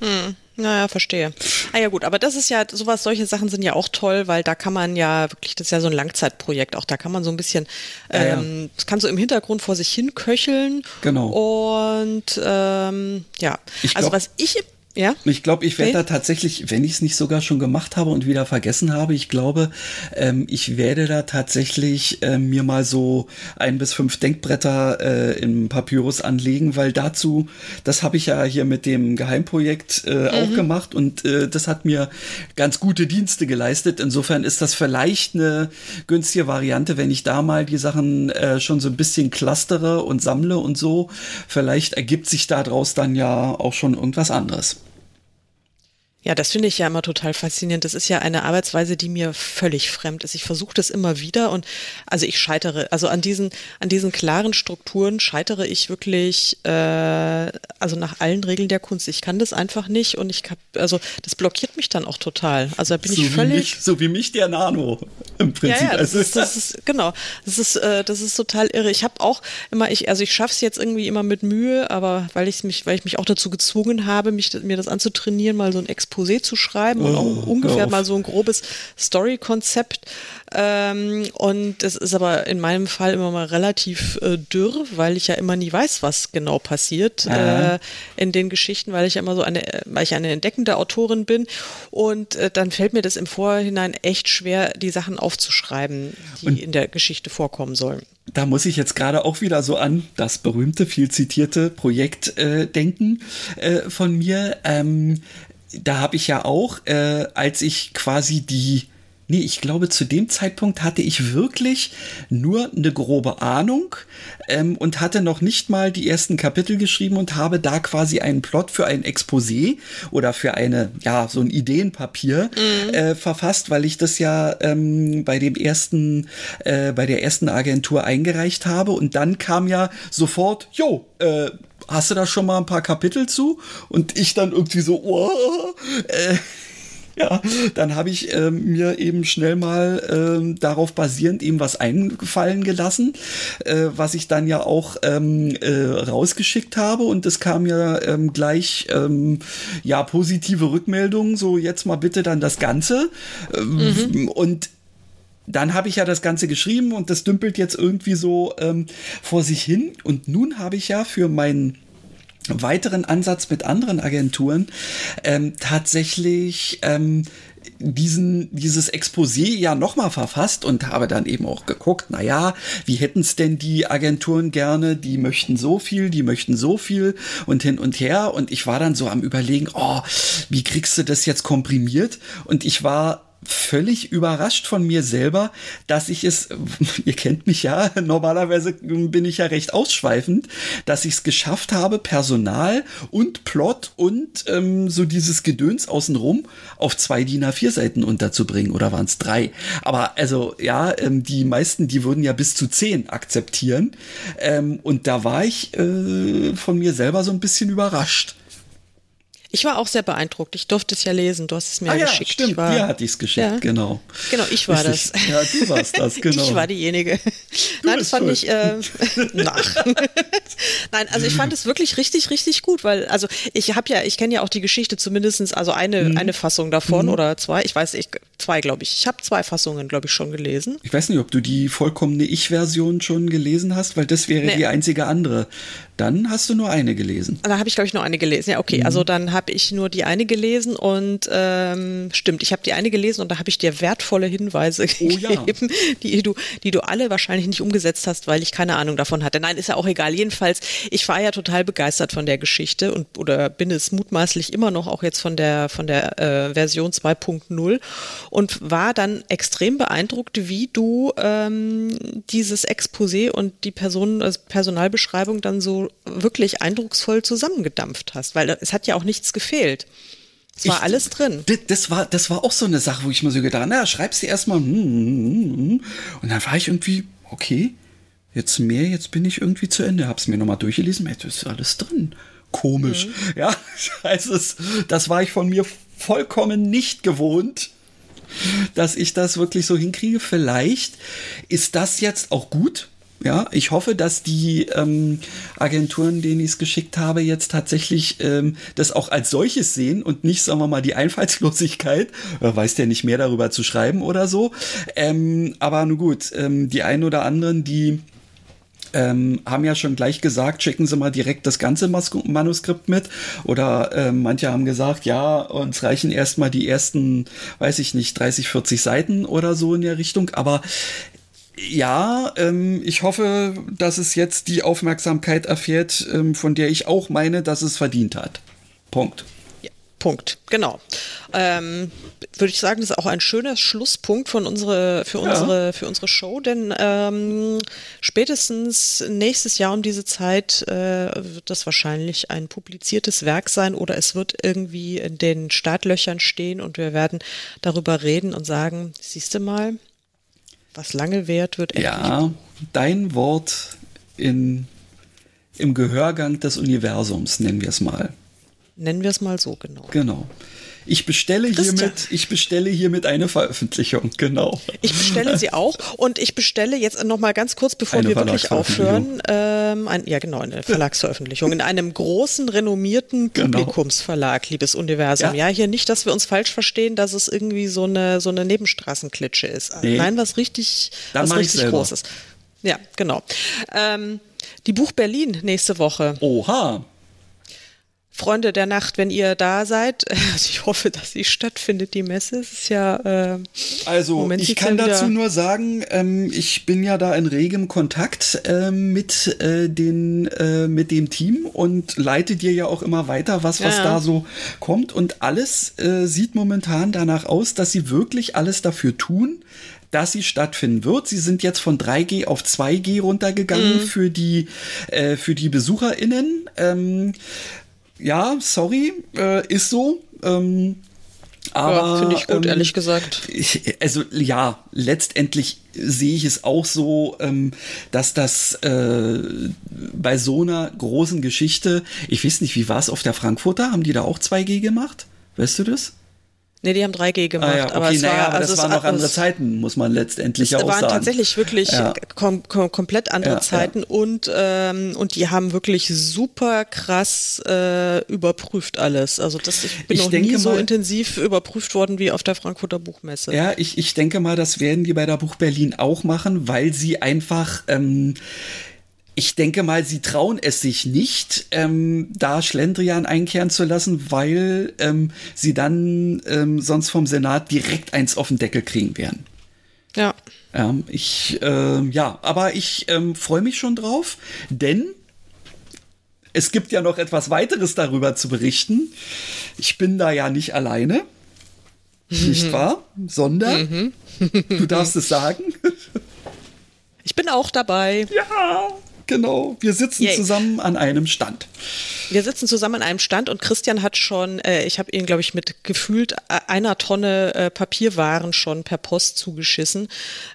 Hm. Naja, verstehe. Ah ja gut, aber das ist ja, sowas, solche Sachen sind ja auch toll, weil da kann man ja wirklich, das ist ja so ein Langzeitprojekt, auch da kann man so ein bisschen, ähm, ja, ja. Ähm, das kann so im Hintergrund vor sich hin köcheln. Genau. Und ähm, ja, ich also was ich ja? Ich glaube, ich werde okay. da tatsächlich, wenn ich es nicht sogar schon gemacht habe und wieder vergessen habe, ich glaube, ähm, ich werde da tatsächlich äh, mir mal so ein bis fünf Denkbretter äh, im Papyrus anlegen, weil dazu, das habe ich ja hier mit dem Geheimprojekt äh, mhm. auch gemacht und äh, das hat mir ganz gute Dienste geleistet. Insofern ist das vielleicht eine günstige Variante, wenn ich da mal die Sachen äh, schon so ein bisschen clustere und sammle und so. Vielleicht ergibt sich daraus dann ja auch schon irgendwas anderes. Ja, das finde ich ja immer total faszinierend. Das ist ja eine Arbeitsweise, die mir völlig fremd ist. Ich versuche das immer wieder und also ich scheitere, also an diesen, an diesen klaren Strukturen scheitere ich wirklich, äh, also nach allen Regeln der Kunst. Ich kann das einfach nicht und ich hab, also das blockiert mich dann auch total. Also da bin so ich völlig. Mich, so wie mich der Nano im Prinzip. Ja, ja das, also. ist, das ist, genau. Das ist, äh, das ist total irre. Ich habe auch immer, ich, also ich schaffe es jetzt irgendwie immer mit Mühe, aber weil ich mich, weil ich mich auch dazu gezwungen habe, mich, mir das anzutrainieren, mal so ein Ex Exposé zu schreiben und auch oh, ungefähr mal so ein grobes Story-Konzept. Ähm, und das ist aber in meinem Fall immer mal relativ äh, dürr, weil ich ja immer nie weiß, was genau passiert äh, in den Geschichten, weil ich ja immer so eine, weil ich eine entdeckende Autorin bin. Und äh, dann fällt mir das im Vorhinein echt schwer, die Sachen aufzuschreiben, die und in der Geschichte vorkommen sollen da muss ich jetzt gerade auch wieder so an das berühmte, viel zitierte Projekt äh, denken äh, von mir. Ähm, da habe ich ja auch, äh, als ich quasi die, nee, ich glaube, zu dem Zeitpunkt hatte ich wirklich nur eine grobe Ahnung ähm, und hatte noch nicht mal die ersten Kapitel geschrieben und habe da quasi einen Plot für ein Exposé oder für eine, ja, so ein Ideenpapier mhm. äh, verfasst, weil ich das ja ähm, bei dem ersten, äh, bei der ersten Agentur eingereicht habe und dann kam ja sofort, jo, äh, hast du da schon mal ein paar Kapitel zu? Und ich dann irgendwie so, oh, äh, ja, dann habe ich ähm, mir eben schnell mal ähm, darauf basierend eben was eingefallen gelassen, äh, was ich dann ja auch ähm, äh, rausgeschickt habe und es kam ja ähm, gleich ähm, ja positive Rückmeldungen, so jetzt mal bitte dann das Ganze ähm, mhm. und dann habe ich ja das Ganze geschrieben und das dümpelt jetzt irgendwie so ähm, vor sich hin. Und nun habe ich ja für meinen weiteren Ansatz mit anderen Agenturen ähm, tatsächlich ähm, diesen, dieses Exposé ja nochmal verfasst und habe dann eben auch geguckt, na ja, wie hätten es denn die Agenturen gerne? Die möchten so viel, die möchten so viel und hin und her. Und ich war dann so am überlegen, oh, wie kriegst du das jetzt komprimiert? Und ich war völlig überrascht von mir selber, dass ich es, ihr kennt mich ja, normalerweise bin ich ja recht ausschweifend, dass ich es geschafft habe, Personal und Plot und ähm, so dieses Gedöns außenrum auf zwei DIN A4 Seiten unterzubringen oder waren es drei? Aber also ja, ähm, die meisten, die würden ja bis zu zehn akzeptieren ähm, und da war ich äh, von mir selber so ein bisschen überrascht. Ich war auch sehr beeindruckt. Ich durfte es ja lesen. Du hast es mir ah, ja, geschickt. Stimmt, ich war, dir hatte ich es geschickt, ja. genau. Genau, ich war das. Ja, du warst das, genau. ich war diejenige. Du Nein, das fand schuld. ich äh, nach. Nein, also ich fand es wirklich richtig, richtig gut, weil also ich habe ja, ich kenne ja auch die Geschichte zumindestens, also eine Mhm. eine Fassung davon oder zwei. Ich weiß, ich zwei glaube ich. Ich habe zwei Fassungen, glaube ich, schon gelesen. Ich weiß nicht, ob du die vollkommene Ich-Version schon gelesen hast, weil das wäre Nee. die einzige andere. Dann hast du nur eine gelesen. Da habe ich, glaube ich, nur eine gelesen. Ja, okay. Mhm. Also dann habe ich nur die eine gelesen und ähm, stimmt, ich habe die eine gelesen und da habe ich dir wertvolle Hinweise Oh ja. gegeben, die du, die du alle wahrscheinlich nicht umgesetzt hast, weil ich keine Ahnung davon hatte. Nein, ist ja auch egal. Jedenfalls, ich war ja total begeistert von der Geschichte und oder bin es mutmaßlich immer noch auch jetzt von der von der äh, Version 2.0 und war dann extrem beeindruckt, wie du ähm, dieses Exposé und die Person, also Personalbeschreibung dann so wirklich eindrucksvoll zusammengedampft hast, weil es hat ja auch nichts gefehlt. Es war Ich- alles drin. Das, war, das war auch so eine Sache, wo ich mir so gedacht habe, na, schreib's dir erstmal. hm, hm, hm. Und dann war ich irgendwie, okay, jetzt mehr, jetzt bin ich irgendwie zu Ende. Hab's mir nochmal durchgelesen, das ist alles drin. Komisch. Ja, also das war ich von mir vollkommen nicht gewohnt, dass ich das wirklich so hinkriege. Vielleicht ist das jetzt auch gut. Ja, ich hoffe, dass die ähm, Agenturen, denen ich es geschickt habe, jetzt tatsächlich ähm, das auch als solches sehen und nicht, sagen wir mal, die Einfallslosigkeit, äh, weiß der nicht mehr darüber zu schreiben oder so. Ähm, aber nun gut, ähm, die einen oder anderen, die ähm, haben ja schon gleich gesagt, schicken Sie mal direkt das ganze Mas Manuskript mit. Oder ähm, manche haben gesagt, ja, uns reichen erstmal die ersten, weiß ich nicht, 30, 40 Seiten oder so in der Richtung. Aber ja, ähm, ich hoffe, dass es jetzt die Aufmerksamkeit erfährt, ähm, von der ich auch meine, dass es verdient hat. Punkt. Punkt, genau. Ähm, Würde ich sagen, das ist auch ein schöner Schlusspunkt von unsere, für, unsere, für unsere Show, denn ähm, spätestens nächstes Jahr um diese Zeit äh, wird das wahrscheinlich ein publiziertes Werk sein oder es wird irgendwie in den Startlöchern stehen und wir werden darüber reden und sagen, siehst du mal, was lange währt, wird endlich Ja, dein Wort in, im Gehörgang des Universums, nennen wir es mal. Nennen wir es mal so, genau. Genau. Ich bestelle Christian. hiermit, ich bestelle hiermit eine Veröffentlichung, genau. Ich bestelle sie auch und ich bestelle jetzt noch mal ganz kurz, bevor Eine wir wirklich aufhören, ähm, ein, ja genau, eine Verlagsveröffentlichung in einem großen, renommierten Genau. Publikumsverlag, liebes Universum. Ja. Ja. hier nicht, dass wir uns falsch verstehen, dass es irgendwie so eine, so eine Nebenstraßenklitsche ist. Nee. Nein, was richtig, Dann was richtig selber. groß ist. Ja, genau. Ähm, die Buch Berlin nächste Woche. Oha. Freunde der Nacht, wenn ihr da seid, also ich hoffe, dass sie stattfindet, die Messe. Es ist ja, äh, Also Moment, ich kann dazu nur sagen, ähm, ich bin ja da in regem Kontakt ähm, mit, äh, den, äh, mit dem Team und leite dir ja auch immer weiter, was, was Ja, ja. da so kommt. Und alles äh, sieht momentan danach aus, dass sie wirklich alles dafür tun, dass sie stattfinden wird. Sie sind jetzt von 3G auf 2G runtergegangen Mhm. für die äh, für die BesucherInnen. Ähm, ja, sorry, äh, ist so. Ähm, aber ja, finde ich gut, ähm, ehrlich gesagt. ich, also ja, letztendlich sehe ich es auch so, ähm, dass das äh, bei so einer großen Geschichte, ich weiß nicht, wie war es auf der Frankfurter? Haben die da auch 2G gemacht? Weißt du das? Nee, die haben 3G gemacht, Ah ja, okay, aber es naja, war, aber also das es waren noch andere es- Zeiten, muss man letztendlich Es auch waren sagen. tatsächlich wirklich Ja. kom kom komplett andere Ja, Zeiten und ähm, und die haben wirklich super krass äh, überprüft alles. Also das ich bin Ich noch nie so mal- intensiv überprüft worden wie auf der Frankfurter Buchmesse. Ja, ich, ich denke mal, das werden die bei der Buch Berlin auch machen, weil sie einfach, ähm, ich denke mal, sie trauen es sich nicht, ähm, da Schlendrian einkehren zu lassen, weil ähm, sie dann ähm, sonst vom Senat direkt eins auf den Deckel kriegen werden. Ja. Ja, ich, äh, ja, aber ich ähm, freue mich schon drauf, denn es gibt ja noch etwas weiteres darüber zu berichten. Ich bin da ja nicht alleine. nicht wahr? Sondern, du darfst es sagen. Ich bin auch dabei. Ja, genau. Wir sitzen Yay. zusammen an einem Stand. Wir sitzen zusammen an einem Stand und Christian hat schon, äh, ich habe ihn, glaube ich, mit gefühlt einer Tonne äh, Papierwaren schon per Post zugeschissen.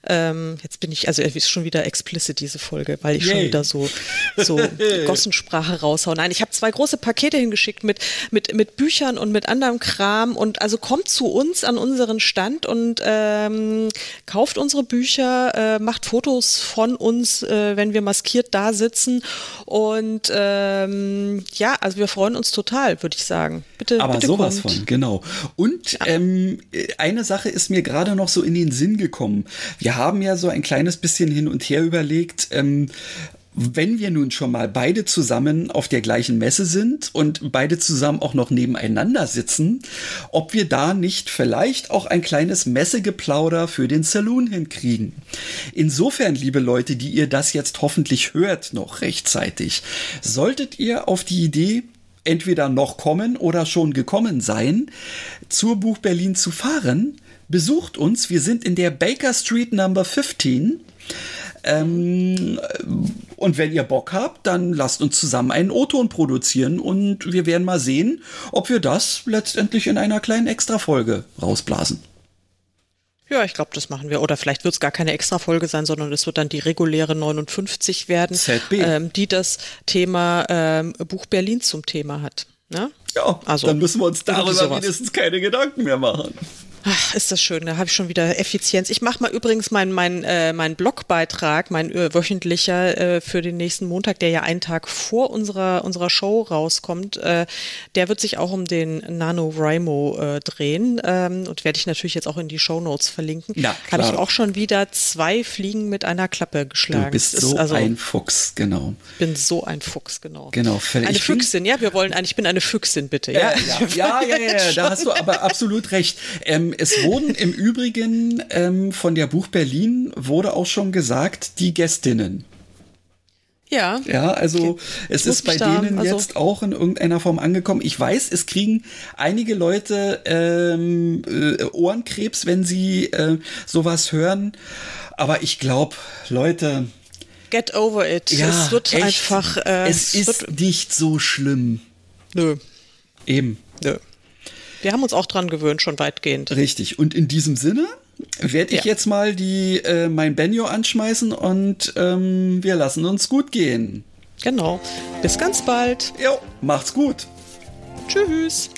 Ähm, jetzt bin ich, also es ist schon wieder explicit diese Folge, weil ich schon Yay. wieder so, so Gossensprache raushaue. Nein, ich habe zwei große Pakete hingeschickt mit, mit, mit Büchern und mit anderem Kram und also kommt zu uns an unseren Stand und ähm, kauft unsere Bücher, äh, macht Fotos von uns, äh, wenn wir maskiert da sitzen und ähm, ja, also wir freuen uns total, würde ich sagen. Bitte, Aber bitte sowas kommt. von, genau. Und ähm, eine Sache ist mir gerade noch so in den Sinn gekommen. Wir haben ja so ein kleines bisschen hin und her überlegt, ähm, wenn wir nun schon mal beide zusammen auf der gleichen Messe sind und beide zusammen auch noch nebeneinander sitzen, ob wir da nicht vielleicht auch ein kleines Messegeplauder für den Saloon hinkriegen. Insofern, liebe Leute, die ihr das jetzt hoffentlich hört noch rechtzeitig, solltet ihr auf die Idee entweder noch kommen oder schon gekommen sein, zur Buch Berlin zu fahren, besucht uns. Wir sind in der Baker Street Number 15. Ähm, und wenn ihr Bock habt, dann lasst uns zusammen einen O-Ton produzieren und wir werden mal sehen, ob wir das letztendlich in einer kleinen Extra-Folge rausblasen. Ja, ich glaube, das machen wir. Oder vielleicht wird es gar keine Extra-Folge sein, sondern es wird dann die reguläre 59 werden, ähm, die das Thema ähm, Buch Berlin zum Thema hat. Ne? Ja, Also, dann müssen wir uns darüber wenigstens keine Gedanken mehr machen. Ach, ist das schön, da habe ich schon wieder Effizienz. Ich mache mal übrigens meinen mein, äh, mein Blogbeitrag, mein äh, wöchentlicher äh, für den nächsten Montag, der ja einen Tag vor unserer, unserer Show rauskommt. Äh, der wird sich auch um den NaNoWriMo äh, drehen ähm, und werde ich natürlich jetzt auch in die Show Notes verlinken. Ja, habe ich auch schon wieder zwei Fliegen mit einer Klappe geschlagen. Du bist so also, ein Fuchs, genau. bin so ein Fuchs, genau. Genau, Eine Füchsin, ja, wir wollen ein, ich bin eine Füchsin, bitte. Ja, ja, ja, ja, ja, ja, da hast du aber absolut recht. Ähm, es wurden im Übrigen ähm, von der Buch Berlin wurde auch schon gesagt, die Gästinnen. ja. Ja, also Okay. es ist bei denen also- jetzt auch in irgendeiner Form angekommen. Ich weiß, es kriegen einige Leute ähm, äh, Ohrenkrebs, wenn sie äh, sowas hören. Aber ich glaube, Leute, Get over it. ja, es wird echt, einfach. Äh, es wird, ist nicht so schlimm. Nö, Eben. nö. Wir haben uns auch dran gewöhnt, schon weitgehend. Richtig. Und in diesem Sinne werde ich Ja. jetzt mal die äh, mein Benjo anschmeißen und ähm, wir lassen uns gut gehen. Genau. Bis ganz bald. Jo, macht's gut. Tschüss.